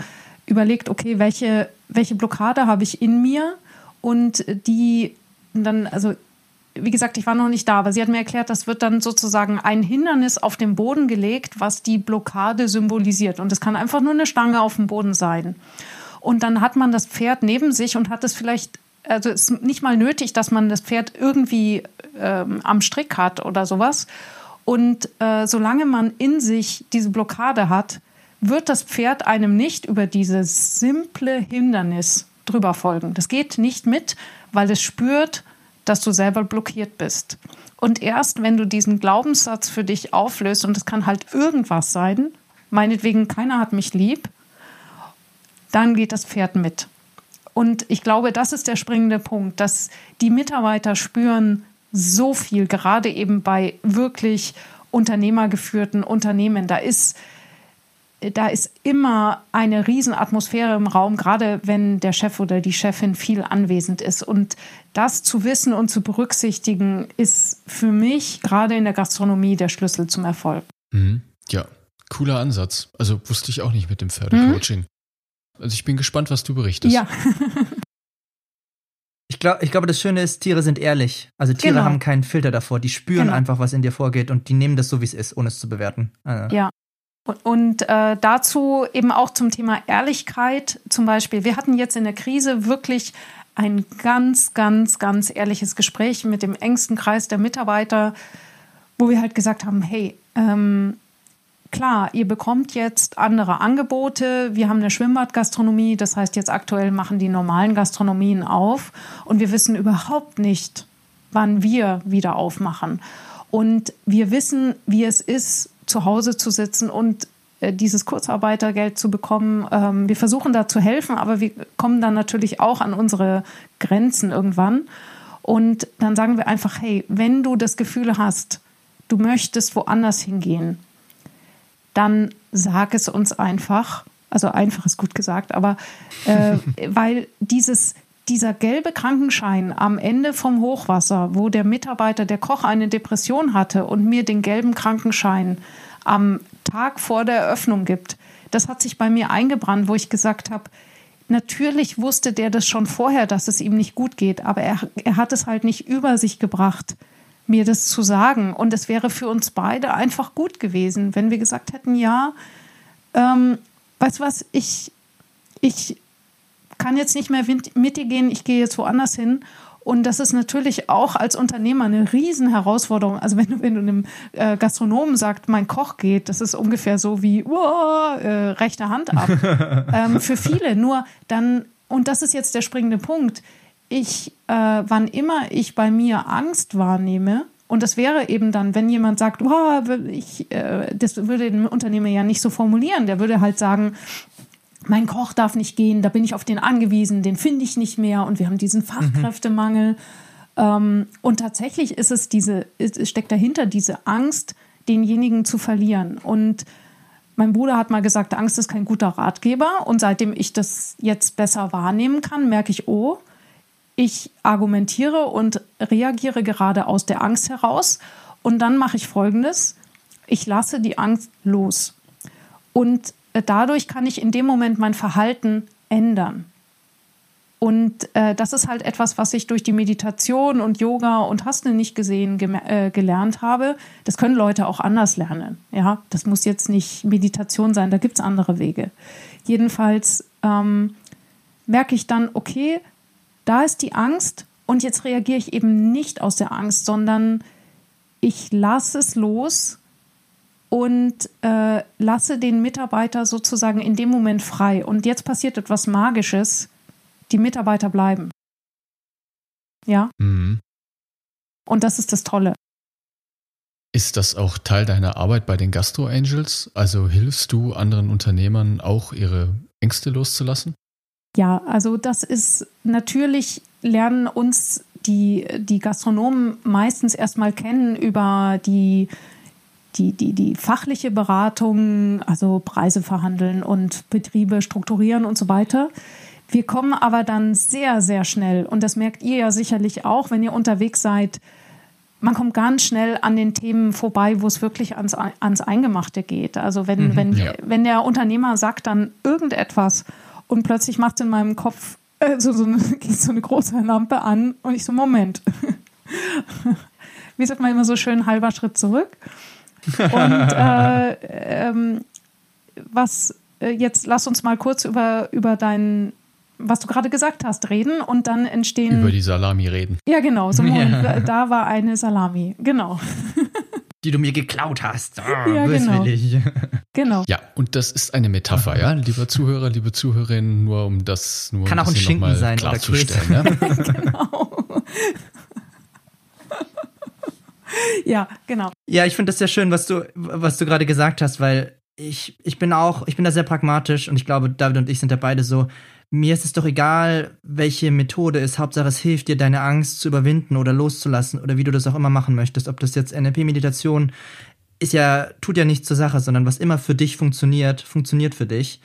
überlegt, okay, welche, welche Blockade habe ich in mir? Und die dann, also wie gesagt, ich war noch nicht da, aber sie hat mir erklärt, das wird dann sozusagen ein Hindernis auf den Boden gelegt, was die Blockade symbolisiert. Und das kann einfach nur eine Stange auf dem Boden sein. Und dann hat man das Pferd neben sich und hat es vielleicht also es ist nicht mal nötig, dass man das Pferd irgendwie ähm, am Strick hat oder sowas. Und äh, solange man in sich diese Blockade hat, wird das Pferd einem nicht über dieses simple Hindernis drüber folgen. Das geht nicht mit, weil es spürt, dass du selber blockiert bist. Und erst wenn du diesen Glaubenssatz für dich auflöst, und es kann halt irgendwas sein, meinetwegen keiner hat mich lieb, dann geht das Pferd mit. Und ich glaube, das ist der springende Punkt, dass die Mitarbeiter spüren so viel, gerade eben bei wirklich unternehmergeführten Unternehmen. Da ist, da ist immer eine Riesenatmosphäre im Raum, gerade wenn der Chef oder die Chefin viel anwesend ist. Und das zu wissen und zu berücksichtigen, ist für mich gerade in der Gastronomie der Schlüssel zum Erfolg. Mhm. Ja, cooler Ansatz. Also wusste ich auch nicht mit dem Pferdecoaching. Mhm. Also ich bin gespannt, was du berichtest. Ja. ich glaube, ich glaube, das Schöne ist, Tiere sind ehrlich. Also Tiere genau. haben keinen Filter davor. Die spüren genau. einfach, was in dir vorgeht und die nehmen das so, wie es ist, ohne es zu bewerten. Also. Ja. Und, und äh, dazu eben auch zum Thema Ehrlichkeit zum Beispiel. Wir hatten jetzt in der Krise wirklich ein ganz, ganz, ganz ehrliches Gespräch mit dem engsten Kreis der Mitarbeiter, wo wir halt gesagt haben, hey, ähm, klar, ihr bekommt jetzt andere Angebote. Wir haben eine Schwimmbadgastronomie, das heißt jetzt aktuell machen die normalen Gastronomien auf und wir wissen überhaupt nicht, wann wir wieder aufmachen. Und wir wissen, wie es ist, zu Hause zu sitzen und äh, dieses Kurzarbeitergeld zu bekommen. Ähm, wir versuchen da zu helfen, aber wir kommen dann natürlich auch an unsere Grenzen irgendwann. Und dann sagen wir einfach, hey, wenn du das Gefühl hast, du möchtest woanders hingehen, dann sag es uns einfach. Also einfach ist gut gesagt, aber äh, weil dieses, dieser gelbe Krankenschein am Ende vom Hochwasser, wo der Mitarbeiter, der Koch eine Depression hatte und mir den gelben Krankenschein am Tag vor der Eröffnung gibt, das hat sich bei mir eingebrannt, wo ich gesagt habe, Natürlich wusste der das schon vorher, dass es ihm nicht gut geht, aber er, er hat es halt nicht über sich gebracht, mir das zu sagen. Und es wäre für uns beide einfach gut gewesen, wenn wir gesagt hätten, ja, ähm, weißt du was, ich, ich kann jetzt nicht mehr mit dir gehen, ich gehe jetzt woanders hin. Und das ist natürlich auch als Unternehmer eine Riesenherausforderung. Also wenn du, wenn du einem äh, Gastronomen sagst, mein Koch geht, das ist ungefähr so wie wow, äh, rechte Hand ab. ähm, für viele. Nur dann, und das ist jetzt der springende Punkt, ich, äh, wann immer ich bei mir Angst wahrnehme, und das wäre eben dann, wenn jemand sagt, oh, ich, äh, das würde den Unternehmer ja nicht so formulieren. Der würde halt sagen, mein Koch darf nicht gehen, da bin ich auf den angewiesen, den finde ich nicht mehr und wir haben diesen Fachkräftemangel. Mhm. Ähm, und tatsächlich ist es diese, es steckt dahinter diese Angst, denjenigen zu verlieren. Und mein Bruder hat mal gesagt, Angst ist kein guter Ratgeber. Und seitdem ich das jetzt besser wahrnehmen kann, merke ich, oh, ich argumentiere und reagiere gerade aus der Angst heraus. Und dann mache ich Folgendes. Ich lasse die Angst los. Und dadurch kann ich in dem Moment mein Verhalten ändern. Und äh, das ist halt etwas, was ich durch die Meditation und Yoga und hast du nicht gesehen äh, gelernt habe. Das können Leute auch anders lernen. Ja, das muss jetzt nicht Meditation sein, da gibt es andere Wege. Jedenfalls ähm, merke ich dann, okay, da ist die Angst und jetzt reagiere ich eben nicht aus der Angst, sondern ich lasse es los und äh, lasse den Mitarbeiter sozusagen in dem Moment frei. Und jetzt passiert etwas Magisches. Die Mitarbeiter bleiben. Ja. Mhm. Und das ist das Tolle. Ist das auch Teil deiner Arbeit bei den Gastro Angels? Also hilfst du anderen Unternehmern auch ihre Ängste loszulassen? Ja, also das ist natürlich lernen uns die, die Gastronomen meistens erstmal kennen über die die, die, die fachliche Beratung, also Preise verhandeln und Betriebe strukturieren und so weiter. Wir kommen aber dann sehr, sehr schnell, und das merkt ihr ja sicherlich auch, wenn ihr unterwegs seid, man kommt ganz schnell an den Themen vorbei, wo es wirklich ans, ans Eingemachte geht. Also wenn, mhm, wenn, ja. wenn der Unternehmer sagt dann irgendetwas und plötzlich macht es in meinem Kopf äh, so, so, eine, so eine große Lampe an und ich so, Moment. Wie sagt man immer so schön, halber Schritt zurück. Und äh, ähm, was äh, jetzt lass uns mal kurz über, über dein, was du gerade gesagt hast, reden und dann entstehen. Über die Salami reden. Ja, genau. So, ja. Da war eine Salami. Genau. Die du mir geklaut hast. Oh, ja, genau. genau. Ja, und das ist eine Metapher, ja, lieber Zuhörer, liebe Zuhörerinnen, nur um das nur Kann ein auch ein Schinken sein klarzustellen. Ja? genau. ja, genau. Ja, ich finde das sehr schön, was du, was du gerade gesagt hast, weil ich, ich bin auch, ich bin da sehr pragmatisch und ich glaube, David und ich sind da beide so. Mir ist es doch egal, welche Methode ist. Hauptsache, es hilft dir, deine Angst zu überwinden oder loszulassen oder wie du das auch immer machen möchtest. Ob das jetzt NLP-Meditation ist ja, tut ja nichts zur Sache, sondern was immer für dich funktioniert, funktioniert für dich.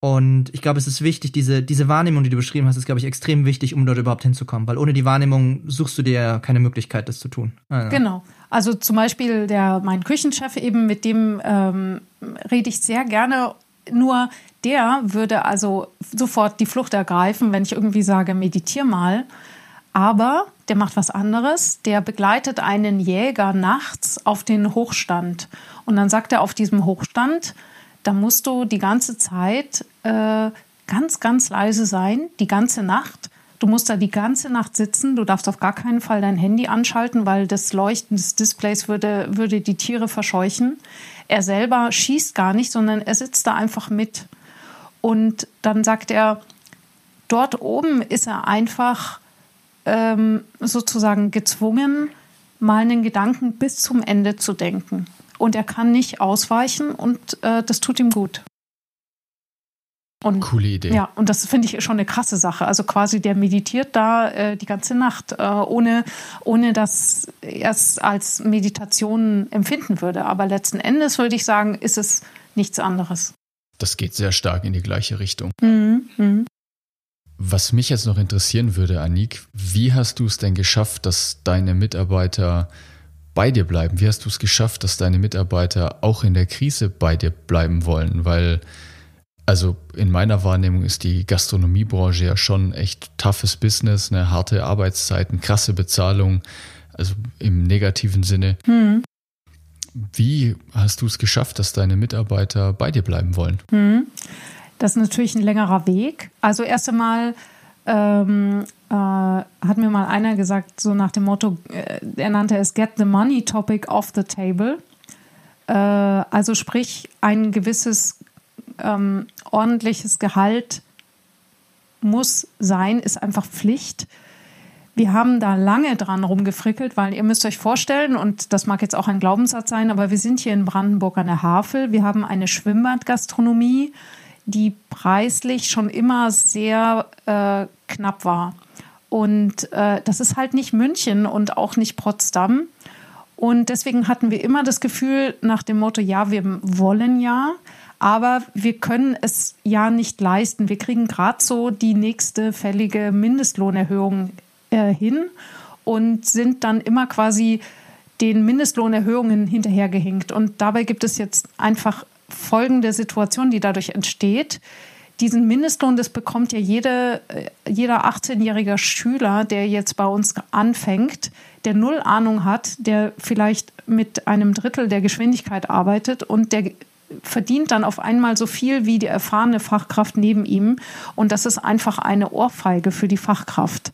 Und ich glaube, es ist wichtig, diese, diese Wahrnehmung, die du beschrieben hast, ist, glaube ich, extrem wichtig, um dort überhaupt hinzukommen. Weil ohne die Wahrnehmung suchst du dir ja keine Möglichkeit, das zu tun. Also. Genau. Also zum Beispiel der, mein Küchenchef eben, mit dem ähm, rede ich sehr gerne. Nur der würde also sofort die Flucht ergreifen, wenn ich irgendwie sage, meditier mal. Aber der macht was anderes. Der begleitet einen Jäger nachts auf den Hochstand. Und dann sagt er auf diesem Hochstand, da musst du die ganze Zeit äh, ganz, ganz leise sein, die ganze Nacht. Du musst da die ganze Nacht sitzen. Du darfst auf gar keinen Fall dein Handy anschalten, weil das Leuchten des Displays würde, würde die Tiere verscheuchen. Er selber schießt gar nicht, sondern er sitzt da einfach mit. Und dann sagt er, dort oben ist er einfach ähm, sozusagen gezwungen, mal einen Gedanken bis zum Ende zu denken und er kann nicht ausweichen und äh, das tut ihm gut. Und, Coole Idee. Ja, und das finde ich schon eine krasse Sache. Also quasi der meditiert da äh, die ganze Nacht, äh, ohne, ohne dass er es als Meditation empfinden würde. Aber letzten Endes würde ich sagen, ist es nichts anderes. Das geht sehr stark in die gleiche Richtung. Mhm, mh. Was mich jetzt noch interessieren würde, Anik, wie hast du es denn geschafft, dass deine Mitarbeiter bei dir bleiben? Wie hast du es geschafft, dass deine Mitarbeiter auch in der Krise bei dir bleiben wollen? Weil Also in meiner Wahrnehmung ist die Gastronomiebranche ja schon echt toughes Business, eine harte Arbeitszeiten, krasse Bezahlung, also im negativen Sinne. Hm. Wie hast du es geschafft, dass deine Mitarbeiter bei dir bleiben wollen? Hm. Das ist natürlich ein längerer Weg. Also erst einmal ähm, äh, hat mir mal einer gesagt, so nach dem Motto, äh, er nannte es Get the Money Topic off the Table. Äh, also sprich, ein gewisses ähm, ordentliches Gehalt muss sein, ist einfach Pflicht. Wir haben da lange dran rumgefrickelt, weil ihr müsst euch vorstellen, und das mag jetzt auch ein Glaubenssatz sein, aber wir sind hier in Brandenburg an der Havel. Wir haben eine Schwimmbadgastronomie, die preislich schon immer sehr äh, knapp war. Und äh, das ist halt nicht München und auch nicht Potsdam. Und deswegen hatten wir immer das Gefühl nach dem Motto, ja, wir wollen ja, aber wir können es ja nicht leisten. Wir kriegen gerade so die nächste fällige Mindestlohnerhöhung äh, hin und sind dann immer quasi den Mindestlohnerhöhungen hinterhergehinkt. Und dabei gibt es jetzt einfach folgende Situation, die dadurch entsteht. Diesen Mindestlohn, das bekommt ja jede, äh, jeder 18-jährige Schüler, der jetzt bei uns anfängt, der null Ahnung hat, der vielleicht mit einem Drittel der Geschwindigkeit arbeitet und der verdient dann auf einmal so viel wie die erfahrene Fachkraft neben ihm. Und das ist einfach eine Ohrfeige für die Fachkraft.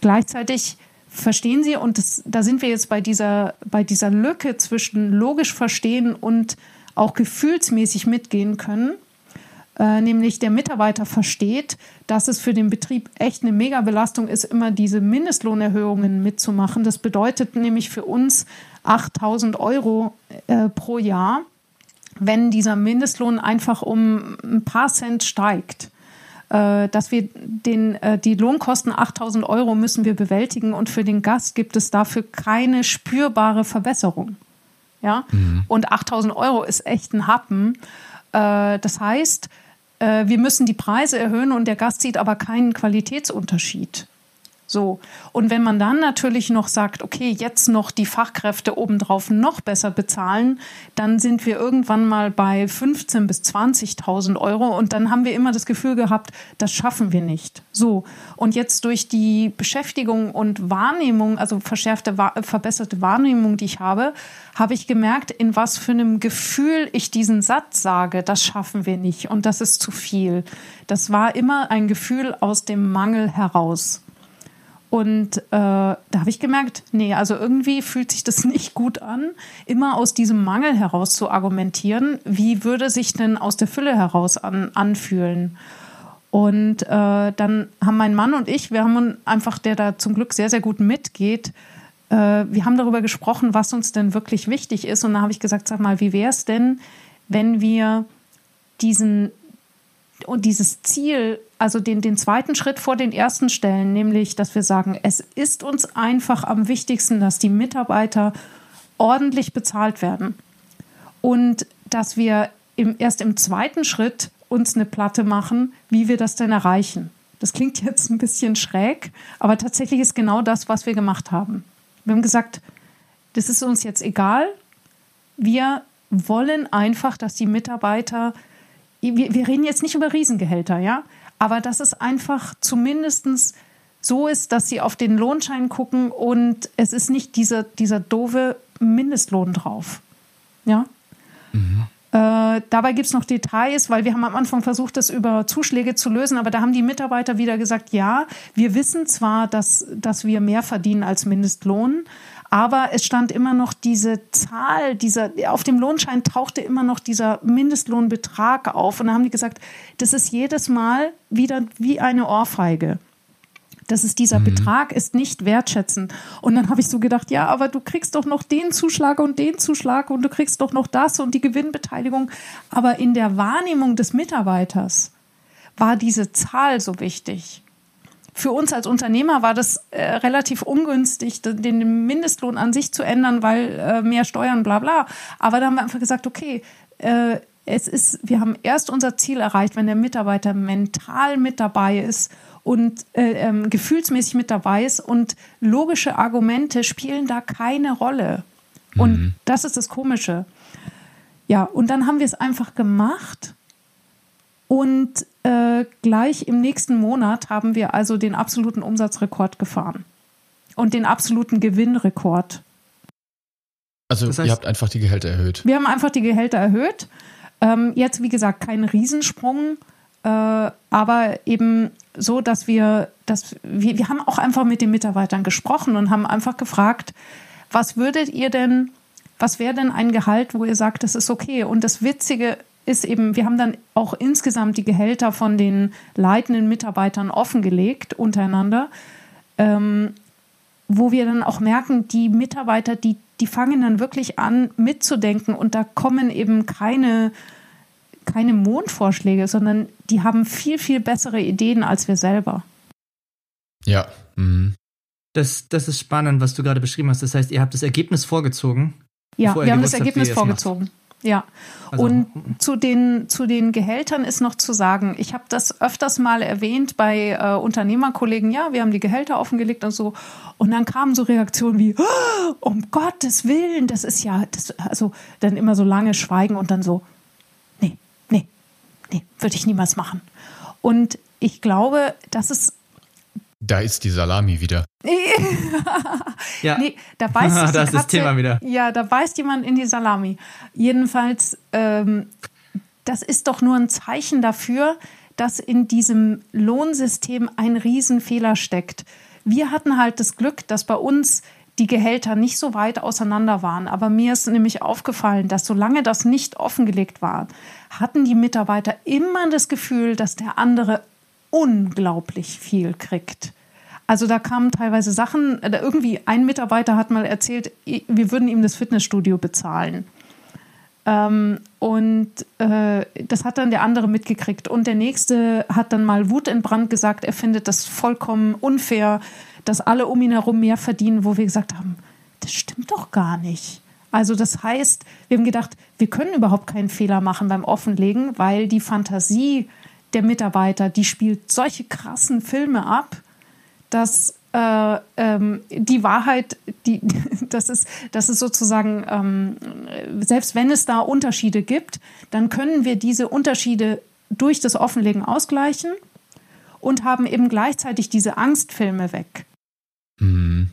Gleichzeitig verstehen Sie, und das, da sind wir jetzt bei dieser, bei dieser Lücke zwischen logisch verstehen und auch gefühlsmäßig mitgehen können. Äh, nämlich der Mitarbeiter versteht, dass es für den Betrieb echt eine Mega-Belastung ist, immer diese Mindestlohnerhöhungen mitzumachen. Das bedeutet nämlich für uns 8000 Euro äh, pro Jahr, wenn dieser Mindestlohn einfach um ein paar Cent steigt. Äh, dass wir den, äh, die Lohnkosten 8000 Euro müssen wir bewältigen und für den Gast gibt es dafür keine spürbare Verbesserung. Ja? Mhm. Und 8000 Euro ist echt ein Happen. Äh, das heißt, wir müssen die Preise erhöhen und der Gast sieht aber keinen Qualitätsunterschied. So. Und wenn man dann natürlich noch sagt, okay, jetzt noch die Fachkräfte obendrauf noch besser bezahlen, dann sind wir irgendwann mal bei 15.000 bis 20.000 Euro und dann haben wir immer das Gefühl gehabt, das schaffen wir nicht. So. Und jetzt durch die Beschäftigung und Wahrnehmung, also verschärfte, verbesserte Wahrnehmung, die ich habe, habe ich gemerkt, in was für einem Gefühl ich diesen Satz sage, das schaffen wir nicht und das ist zu viel. Das war immer ein Gefühl aus dem Mangel heraus. Und äh, da habe ich gemerkt, nee, also irgendwie fühlt sich das nicht gut an, immer aus diesem Mangel heraus zu argumentieren. Wie würde sich denn aus der Fülle heraus an, anfühlen? Und äh, dann haben mein Mann und ich, wir haben einfach, der da zum Glück sehr, sehr gut mitgeht, äh, wir haben darüber gesprochen, was uns denn wirklich wichtig ist. Und da habe ich gesagt, sag mal, wie wäre es denn, wenn wir diesen und dieses Ziel, also den, den zweiten Schritt vor den ersten stellen, nämlich, dass wir sagen, es ist uns einfach am wichtigsten, dass die Mitarbeiter ordentlich bezahlt werden und dass wir im, erst im zweiten Schritt uns eine Platte machen, wie wir das denn erreichen. Das klingt jetzt ein bisschen schräg, aber tatsächlich ist genau das, was wir gemacht haben. Wir haben gesagt, das ist uns jetzt egal. Wir wollen einfach, dass die Mitarbeiter wir, wir reden jetzt nicht über Riesengehälter, ja, aber dass es einfach zumindest so ist, dass sie auf den Lohnschein gucken und es ist nicht dieser, dieser doofe Mindestlohn drauf. Ja. Mhm. Äh, dabei gibt es noch Details, weil wir haben am Anfang versucht, das über Zuschläge zu lösen, aber da haben die Mitarbeiter wieder gesagt, ja, wir wissen zwar, dass, dass wir mehr verdienen als Mindestlohn, aber es stand immer noch diese Zahl, dieser, auf dem Lohnschein tauchte immer noch dieser Mindestlohnbetrag auf. Und da haben die gesagt, das ist jedes Mal wieder wie eine Ohrfeige. Das ist dieser mhm. Betrag ist nicht wertschätzend. Und dann habe ich so gedacht, ja, aber du kriegst doch noch den Zuschlag und den Zuschlag und du kriegst doch noch das und die Gewinnbeteiligung. Aber in der Wahrnehmung des Mitarbeiters war diese Zahl so wichtig für uns als Unternehmer war das äh, relativ ungünstig, den Mindestlohn an sich zu ändern, weil äh, mehr Steuern, bla bla. Aber da haben wir einfach gesagt, okay, äh, es ist, wir haben erst unser Ziel erreicht, wenn der Mitarbeiter mental mit dabei ist und äh, ähm, gefühlsmäßig mit dabei ist und logische Argumente spielen da keine Rolle. Und mhm. das ist das Komische. Ja, und dann haben wir es einfach gemacht Und äh, gleich im nächsten Monat haben wir also den absoluten Umsatzrekord gefahren und den absoluten Gewinnrekord. Also das heißt, ihr habt einfach die Gehälter erhöht. Wir haben einfach die Gehälter erhöht. Ähm, jetzt, wie gesagt, kein Riesensprung, äh, aber eben so, dass wir, dass wir, wir haben auch einfach mit den Mitarbeitern gesprochen und haben einfach gefragt, was würdet ihr denn, was wäre denn ein Gehalt, wo ihr sagt, das ist okay? Und das Witzige ist eben, wir haben dann auch insgesamt die Gehälter von den leitenden Mitarbeitern offengelegt untereinander, ähm, wo wir dann auch merken, die Mitarbeiter, die, die fangen dann wirklich an mitzudenken und da kommen eben keine, keine Mondvorschläge, sondern die haben viel, viel bessere Ideen als wir selber. Ja. Mhm. Das, das ist spannend, was du gerade beschrieben hast. Das heißt, ihr habt das Ergebnis vorgezogen. Ja, wir haben das Ergebnis vorgezogen. Ja, also, und zu den, zu den Gehältern ist noch zu sagen, ich habe das öfters mal erwähnt bei äh, Unternehmerkollegen, ja, wir haben die Gehälter offengelegt und so. Und dann kamen so Reaktionen wie, oh, um Gottes Willen, das ist ja, das, also dann immer so lange Schweigen und dann so, nee, nee, nee, würde ich niemals machen. Und ich glaube, das ist da ist die Salami wieder. ja. Nee, da beißt das Katze, das Thema wieder. Ja, da beißt jemand in die Salami. Jedenfalls, ähm, das ist doch nur ein Zeichen dafür, dass in diesem Lohnsystem ein Riesenfehler steckt. Wir hatten halt das Glück, dass bei uns die Gehälter nicht so weit auseinander waren. Aber mir ist nämlich aufgefallen, dass solange das nicht offengelegt war, hatten die Mitarbeiter immer das Gefühl, dass der andere unglaublich viel kriegt. Also da kamen teilweise Sachen, äh, irgendwie ein Mitarbeiter hat mal erzählt, wir würden ihm das Fitnessstudio bezahlen. Ähm, und äh, das hat dann der andere mitgekriegt. Und der nächste hat dann mal wutentbrannt gesagt, er findet das vollkommen unfair, dass alle um ihn herum mehr verdienen, wo wir gesagt haben, das stimmt doch gar nicht. Also das heißt, wir haben gedacht, wir können überhaupt keinen Fehler machen beim Offenlegen, weil die Fantasie der Mitarbeiter, die spielt solche krassen Filme ab, dass äh, ähm, die Wahrheit, die, das, ist, das ist sozusagen, ähm, selbst wenn es da Unterschiede gibt, dann können wir diese Unterschiede durch das Offenlegen ausgleichen und haben eben gleichzeitig diese Angstfilme weg. Mhm.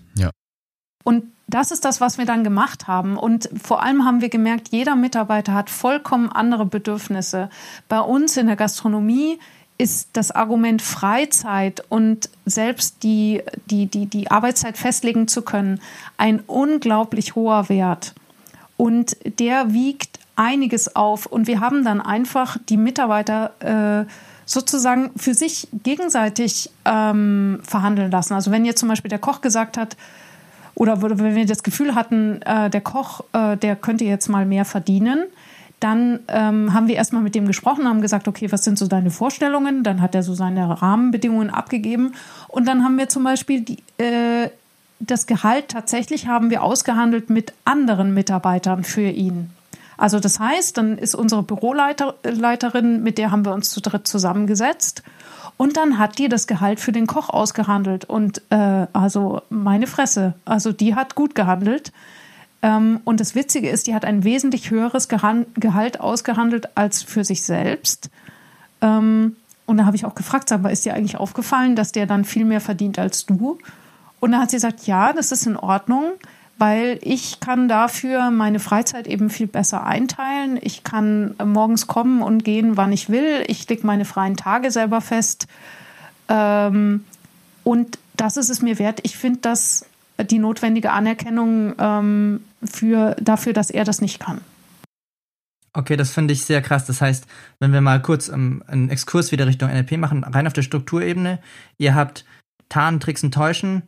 Und das ist das, was wir dann gemacht haben. Und vor allem haben wir gemerkt, jeder Mitarbeiter hat vollkommen andere Bedürfnisse. Bei uns in der Gastronomie ist das Argument Freizeit und selbst die, die, die, die Arbeitszeit festlegen zu können ein unglaublich hoher Wert. Und der wiegt einiges auf. Und wir haben dann einfach die Mitarbeiter äh, sozusagen für sich gegenseitig ähm, verhandeln lassen. Also wenn jetzt zum Beispiel der Koch gesagt hat, oder wenn wir das Gefühl hatten, äh, der Koch, äh, der könnte jetzt mal mehr verdienen, dann ähm, haben wir erstmal mit dem gesprochen, haben gesagt, okay, was sind so deine Vorstellungen? Dann hat er so seine Rahmenbedingungen abgegeben. Und dann haben wir zum Beispiel die, äh, das Gehalt tatsächlich haben wir ausgehandelt mit anderen Mitarbeitern für ihn. Also das heißt, dann ist unsere Büroleiterin, mit der haben wir uns zu dritt zusammengesetzt und dann hat die das Gehalt für den Koch ausgehandelt. Und äh, also meine Fresse, also die hat gut gehandelt. Ähm, und das Witzige ist, die hat ein wesentlich höheres Gehalt ausgehandelt als für sich selbst. Ähm, und da habe ich auch gefragt, mal, ist dir eigentlich aufgefallen, dass der dann viel mehr verdient als du? Und da hat sie gesagt, ja, das ist in Ordnung weil ich kann dafür meine Freizeit eben viel besser einteilen. Ich kann morgens kommen und gehen, wann ich will. Ich lege meine freien Tage selber fest. Ähm, und das ist es mir wert. Ich finde das die notwendige Anerkennung ähm, für, dafür, dass er das nicht kann. Okay, das finde ich sehr krass. Das heißt, wenn wir mal kurz um, einen Exkurs wieder Richtung NLP machen, rein auf der Strukturebene, ihr habt Tarn, und Täuschen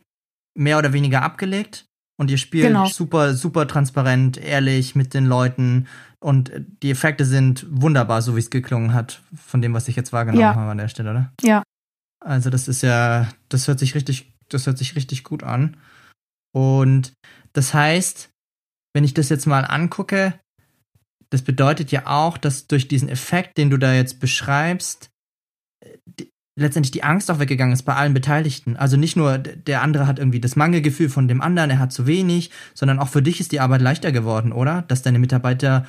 mehr oder weniger abgelegt und ihr spielt genau. super, super transparent, ehrlich mit den Leuten. Und die Effekte sind wunderbar, so wie es geklungen hat, von dem, was ich jetzt wahrgenommen ja. habe an der Stelle, oder? Ja. Also, das ist ja, das hört sich richtig, das hört sich richtig gut an. Und das heißt, wenn ich das jetzt mal angucke, das bedeutet ja auch, dass durch diesen Effekt, den du da jetzt beschreibst, letztendlich die Angst auch weggegangen ist bei allen Beteiligten. Also nicht nur der andere hat irgendwie das Mangelgefühl von dem anderen, er hat zu wenig, sondern auch für dich ist die Arbeit leichter geworden, oder? Dass deine Mitarbeiter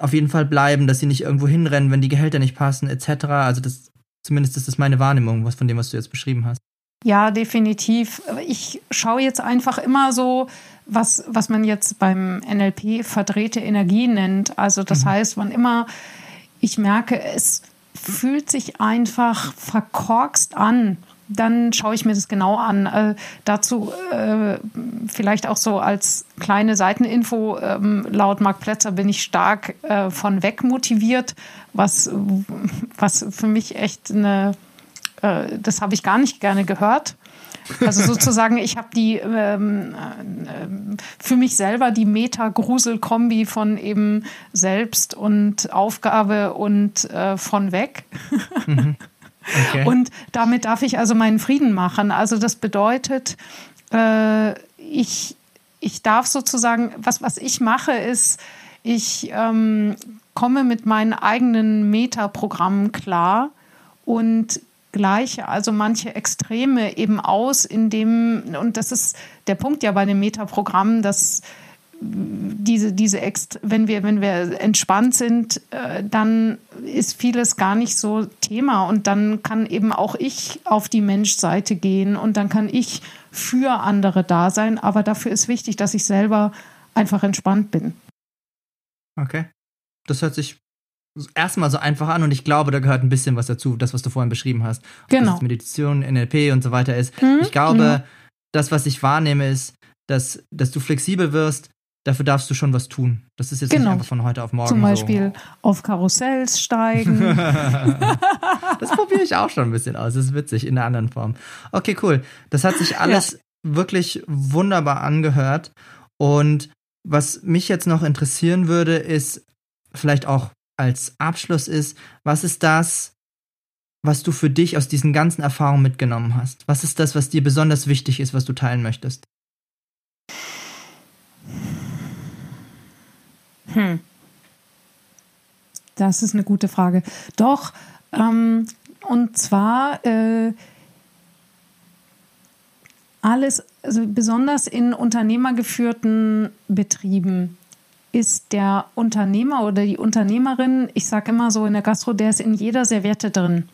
auf jeden Fall bleiben, dass sie nicht irgendwo hinrennen, wenn die Gehälter nicht passen, etc. Also das, zumindest ist das meine Wahrnehmung, was von dem, was du jetzt beschrieben hast. Ja, definitiv. Ich schaue jetzt einfach immer so, was, was man jetzt beim NLP verdrehte Energie nennt. Also das mhm. heißt, wann immer ich merke, es fühlt sich einfach verkorkst an, dann schaue ich mir das genau an. Äh, dazu äh, vielleicht auch so als kleine Seiteninfo, ähm, laut Marc Plätzer bin ich stark äh, von weg motiviert, was, was für mich echt eine, äh, das habe ich gar nicht gerne gehört. Also sozusagen, ich habe die ähm, äh, für mich selber die Meta-Grusel-Kombi von eben Selbst und Aufgabe und äh, von weg. Mhm. Okay. Und damit darf ich also meinen Frieden machen. Also das bedeutet, äh, ich, ich darf sozusagen, was, was ich mache, ist, ich ähm, komme mit meinen eigenen Metaprogrammen klar und gleiche also manche Extreme eben aus, in dem, und das ist der Punkt ja bei dem Metaprogramm, dass diese, diese Ext wenn wir, wenn wir entspannt sind, äh, dann ist vieles gar nicht so Thema und dann kann eben auch ich auf die Menschseite gehen und dann kann ich für andere da sein, aber dafür ist wichtig, dass ich selber einfach entspannt bin. Okay. Das hört sich erstmal so einfach an und ich glaube, da gehört ein bisschen was dazu, das, was du vorhin beschrieben hast. Genau. Dass Meditation, NLP und so weiter ist. Mhm, ich glaube, genau. das, was ich wahrnehme, ist, dass, dass du flexibel wirst, dafür darfst du schon was tun. Das ist jetzt genau. nicht einfach von heute auf morgen. Zum Beispiel so. auf Karussells steigen. das probiere ich auch schon ein bisschen aus. Das ist witzig in einer anderen Form. Okay, cool. Das hat sich alles ja. wirklich wunderbar angehört. Und was mich jetzt noch interessieren würde, ist vielleicht auch als Abschluss ist, was ist das, was du für dich aus diesen ganzen Erfahrungen mitgenommen hast? Was ist das, was dir besonders wichtig ist, was du teilen möchtest? Hm. Das ist eine gute Frage. Doch, ähm, und zwar äh, alles, also besonders in unternehmergeführten Betrieben ist der Unternehmer oder die Unternehmerin, ich sage immer so in der Gastro, der ist in jeder Serviette drin.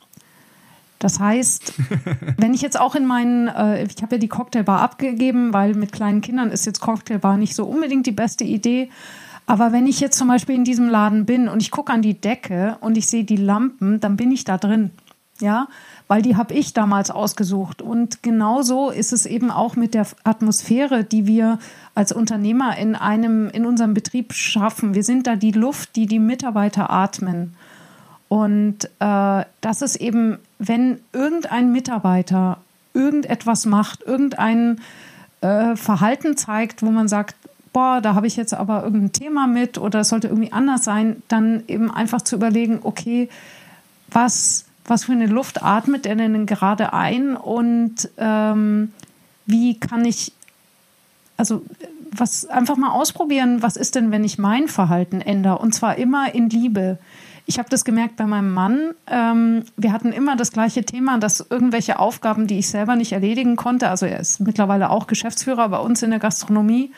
Das heißt, wenn ich jetzt auch in meinen, äh, ich habe ja die Cocktailbar abgegeben, weil mit kleinen Kindern ist jetzt Cocktailbar nicht so unbedingt die beste Idee. Aber wenn ich jetzt zum Beispiel in diesem Laden bin und ich gucke an die Decke und ich sehe die Lampen, dann bin ich da drin. Ja, weil die habe ich damals ausgesucht. Und genauso ist es eben auch mit der Atmosphäre, die wir als Unternehmer in einem, in unserem Betrieb schaffen. Wir sind da die Luft, die die Mitarbeiter atmen. Und äh, das ist eben, wenn irgendein Mitarbeiter irgendetwas macht, irgendein äh, Verhalten zeigt, wo man sagt, boah, da habe ich jetzt aber irgendein Thema mit oder es sollte irgendwie anders sein, dann eben einfach zu überlegen, okay, was, was für eine Luft atmet er denn gerade ein und ähm, wie kann ich, also was einfach mal ausprobieren, was ist denn, wenn ich mein Verhalten ändere und zwar immer in Liebe. Ich habe das gemerkt bei meinem Mann. Ähm, wir hatten immer das gleiche Thema, dass irgendwelche Aufgaben, die ich selber nicht erledigen konnte, also er ist mittlerweile auch Geschäftsführer bei uns in der Gastronomie,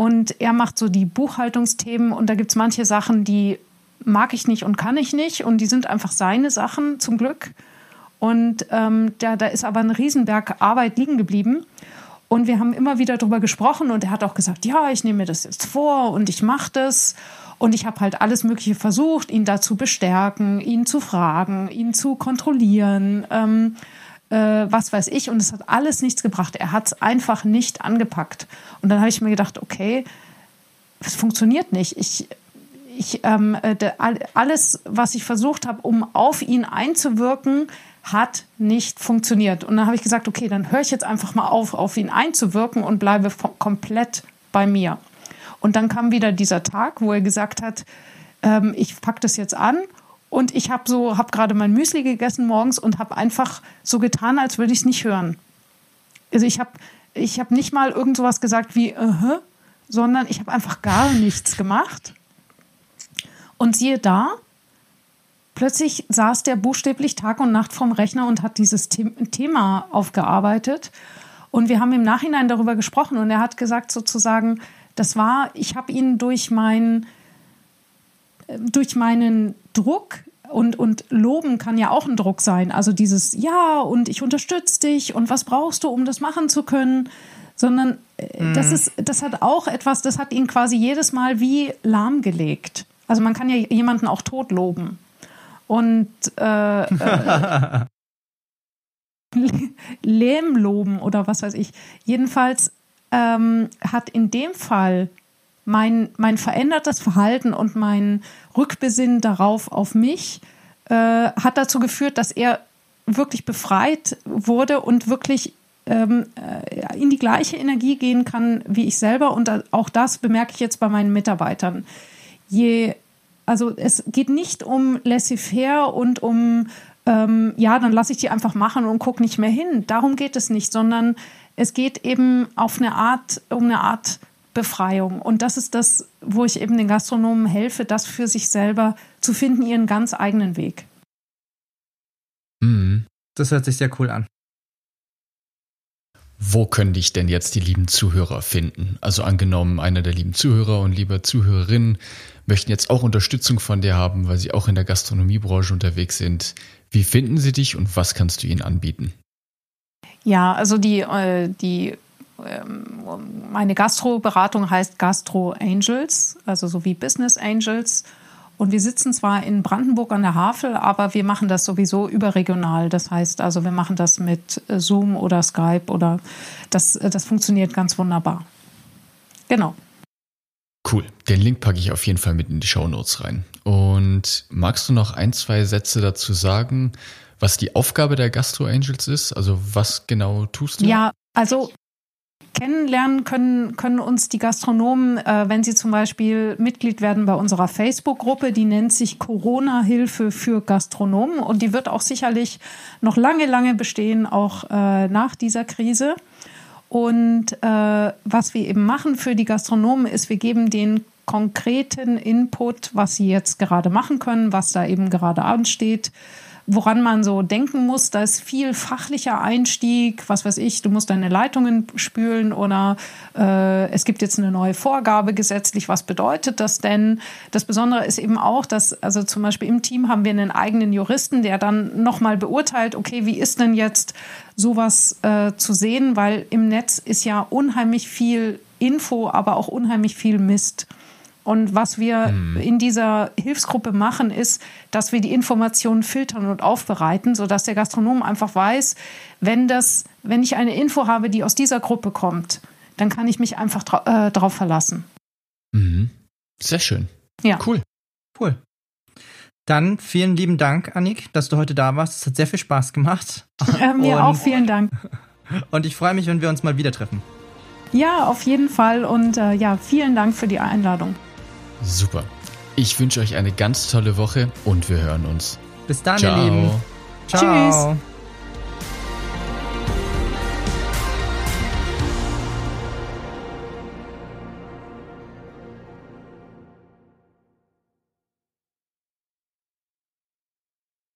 und er macht so die Buchhaltungsthemen und da gibt es manche Sachen, die mag ich nicht und kann ich nicht und die sind einfach seine Sachen zum Glück. Und ähm, da, da ist aber ein Riesenberg Arbeit liegen geblieben. Und wir haben immer wieder darüber gesprochen und er hat auch gesagt, ja, ich nehme mir das jetzt vor und ich mache das. Und ich habe halt alles Mögliche versucht, ihn dazu bestärken, ihn zu fragen, ihn zu kontrollieren. Ähm, äh, was weiß ich. Und es hat alles nichts gebracht. Er hat es einfach nicht angepackt. Und dann habe ich mir gedacht, okay, es funktioniert nicht. Ich, ich, ähm, äh, alles, was ich versucht habe, um auf ihn einzuwirken, hat nicht funktioniert. Und dann habe ich gesagt, okay, dann höre ich jetzt einfach mal auf, auf ihn einzuwirken und bleibe komplett bei mir. Und dann kam wieder dieser Tag, wo er gesagt hat, ähm, ich packe das jetzt an und ich habe so, habe gerade mein Müsli gegessen morgens und habe einfach so getan, als würde ich es nicht hören. Also ich habe ich hab nicht mal irgend sowas gesagt wie, uh -huh, sondern ich habe einfach gar nichts gemacht. Und siehe da, plötzlich saß der buchstäblich Tag und Nacht vorm Rechner und hat dieses Thema aufgearbeitet. Und wir haben im Nachhinein darüber gesprochen und er hat gesagt sozusagen, das war, ich habe ihn durch mein durch meinen Druck und, und loben kann ja auch ein Druck sein. Also dieses Ja und ich unterstütze dich und was brauchst du, um das machen zu können, sondern mhm. das ist, das hat auch etwas, das hat ihn quasi jedes Mal wie lahmgelegt. Also man kann ja jemanden auch tot loben. Und äh, äh, Lähm loben oder was weiß ich. Jedenfalls ähm, hat in dem Fall mein, mein verändertes Verhalten und mein Rückbesinnen darauf auf mich äh, hat dazu geführt, dass er wirklich befreit wurde und wirklich ähm, äh, in die gleiche Energie gehen kann wie ich selber. Und auch das bemerke ich jetzt bei meinen Mitarbeitern. Je, also es geht nicht um laissez-faire und um ähm, ja, dann lasse ich die einfach machen und gucke nicht mehr hin. Darum geht es nicht, sondern es geht eben auf eine Art, um eine Art Befreiung. Und das ist das, wo ich eben den Gastronomen helfe, das für sich selber zu finden, ihren ganz eigenen Weg. Mhm. Das hört sich sehr cool an. Wo können dich denn jetzt die lieben Zuhörer finden? Also angenommen, einer der lieben Zuhörer und liebe Zuhörerinnen möchten jetzt auch Unterstützung von dir haben, weil sie auch in der Gastronomiebranche unterwegs sind. Wie finden sie dich und was kannst du ihnen anbieten? Ja, also die, äh, die ähm, meine Gastroberatung heißt Gastro Angels, also so wie Business Angels. Und wir sitzen zwar in Brandenburg an der Havel, aber wir machen das sowieso überregional. Das heißt also, wir machen das mit äh, Zoom oder Skype oder das, äh, das funktioniert ganz wunderbar. Genau. Cool. Den Link packe ich auf jeden Fall mit in die Show Notes rein. Und magst du noch ein, zwei Sätze dazu sagen, was die Aufgabe der Gastro Angels ist? Also was genau tust du? Ja, also kennenlernen können, können uns die Gastronomen, äh, wenn sie zum Beispiel Mitglied werden bei unserer Facebook-Gruppe, die nennt sich Corona-Hilfe für Gastronomen und die wird auch sicherlich noch lange, lange bestehen, auch äh, nach dieser Krise. Und äh, was wir eben machen für die Gastronomen ist, wir geben den konkreten Input, was sie jetzt gerade machen können, was da eben gerade ansteht woran man so denken muss. Da ist viel fachlicher Einstieg, was weiß ich, du musst deine Leitungen spülen oder äh, es gibt jetzt eine neue Vorgabe gesetzlich, was bedeutet das denn? Das Besondere ist eben auch, dass, also zum Beispiel im Team haben wir einen eigenen Juristen, der dann nochmal beurteilt, okay, wie ist denn jetzt sowas äh, zu sehen, weil im Netz ist ja unheimlich viel Info, aber auch unheimlich viel Mist. Und was wir hm. in dieser Hilfsgruppe machen, ist, dass wir die Informationen filtern und aufbereiten, sodass der Gastronom einfach weiß, wenn das, wenn ich eine Info habe, die aus dieser Gruppe kommt, dann kann ich mich einfach dra äh, darauf verlassen. Mhm. Sehr schön. Ja. Cool. Cool. Dann vielen lieben Dank, Annik, dass du heute da warst. Es hat sehr viel Spaß gemacht. Äh, mir und, auch vielen Dank. Und ich freue mich, wenn wir uns mal wieder treffen. Ja, auf jeden Fall. Und äh, ja, vielen Dank für die Einladung. Super. Ich wünsche euch eine ganz tolle Woche und wir hören uns. Bis dann, Ciao. ihr Lieben. Ciao. Tschüss.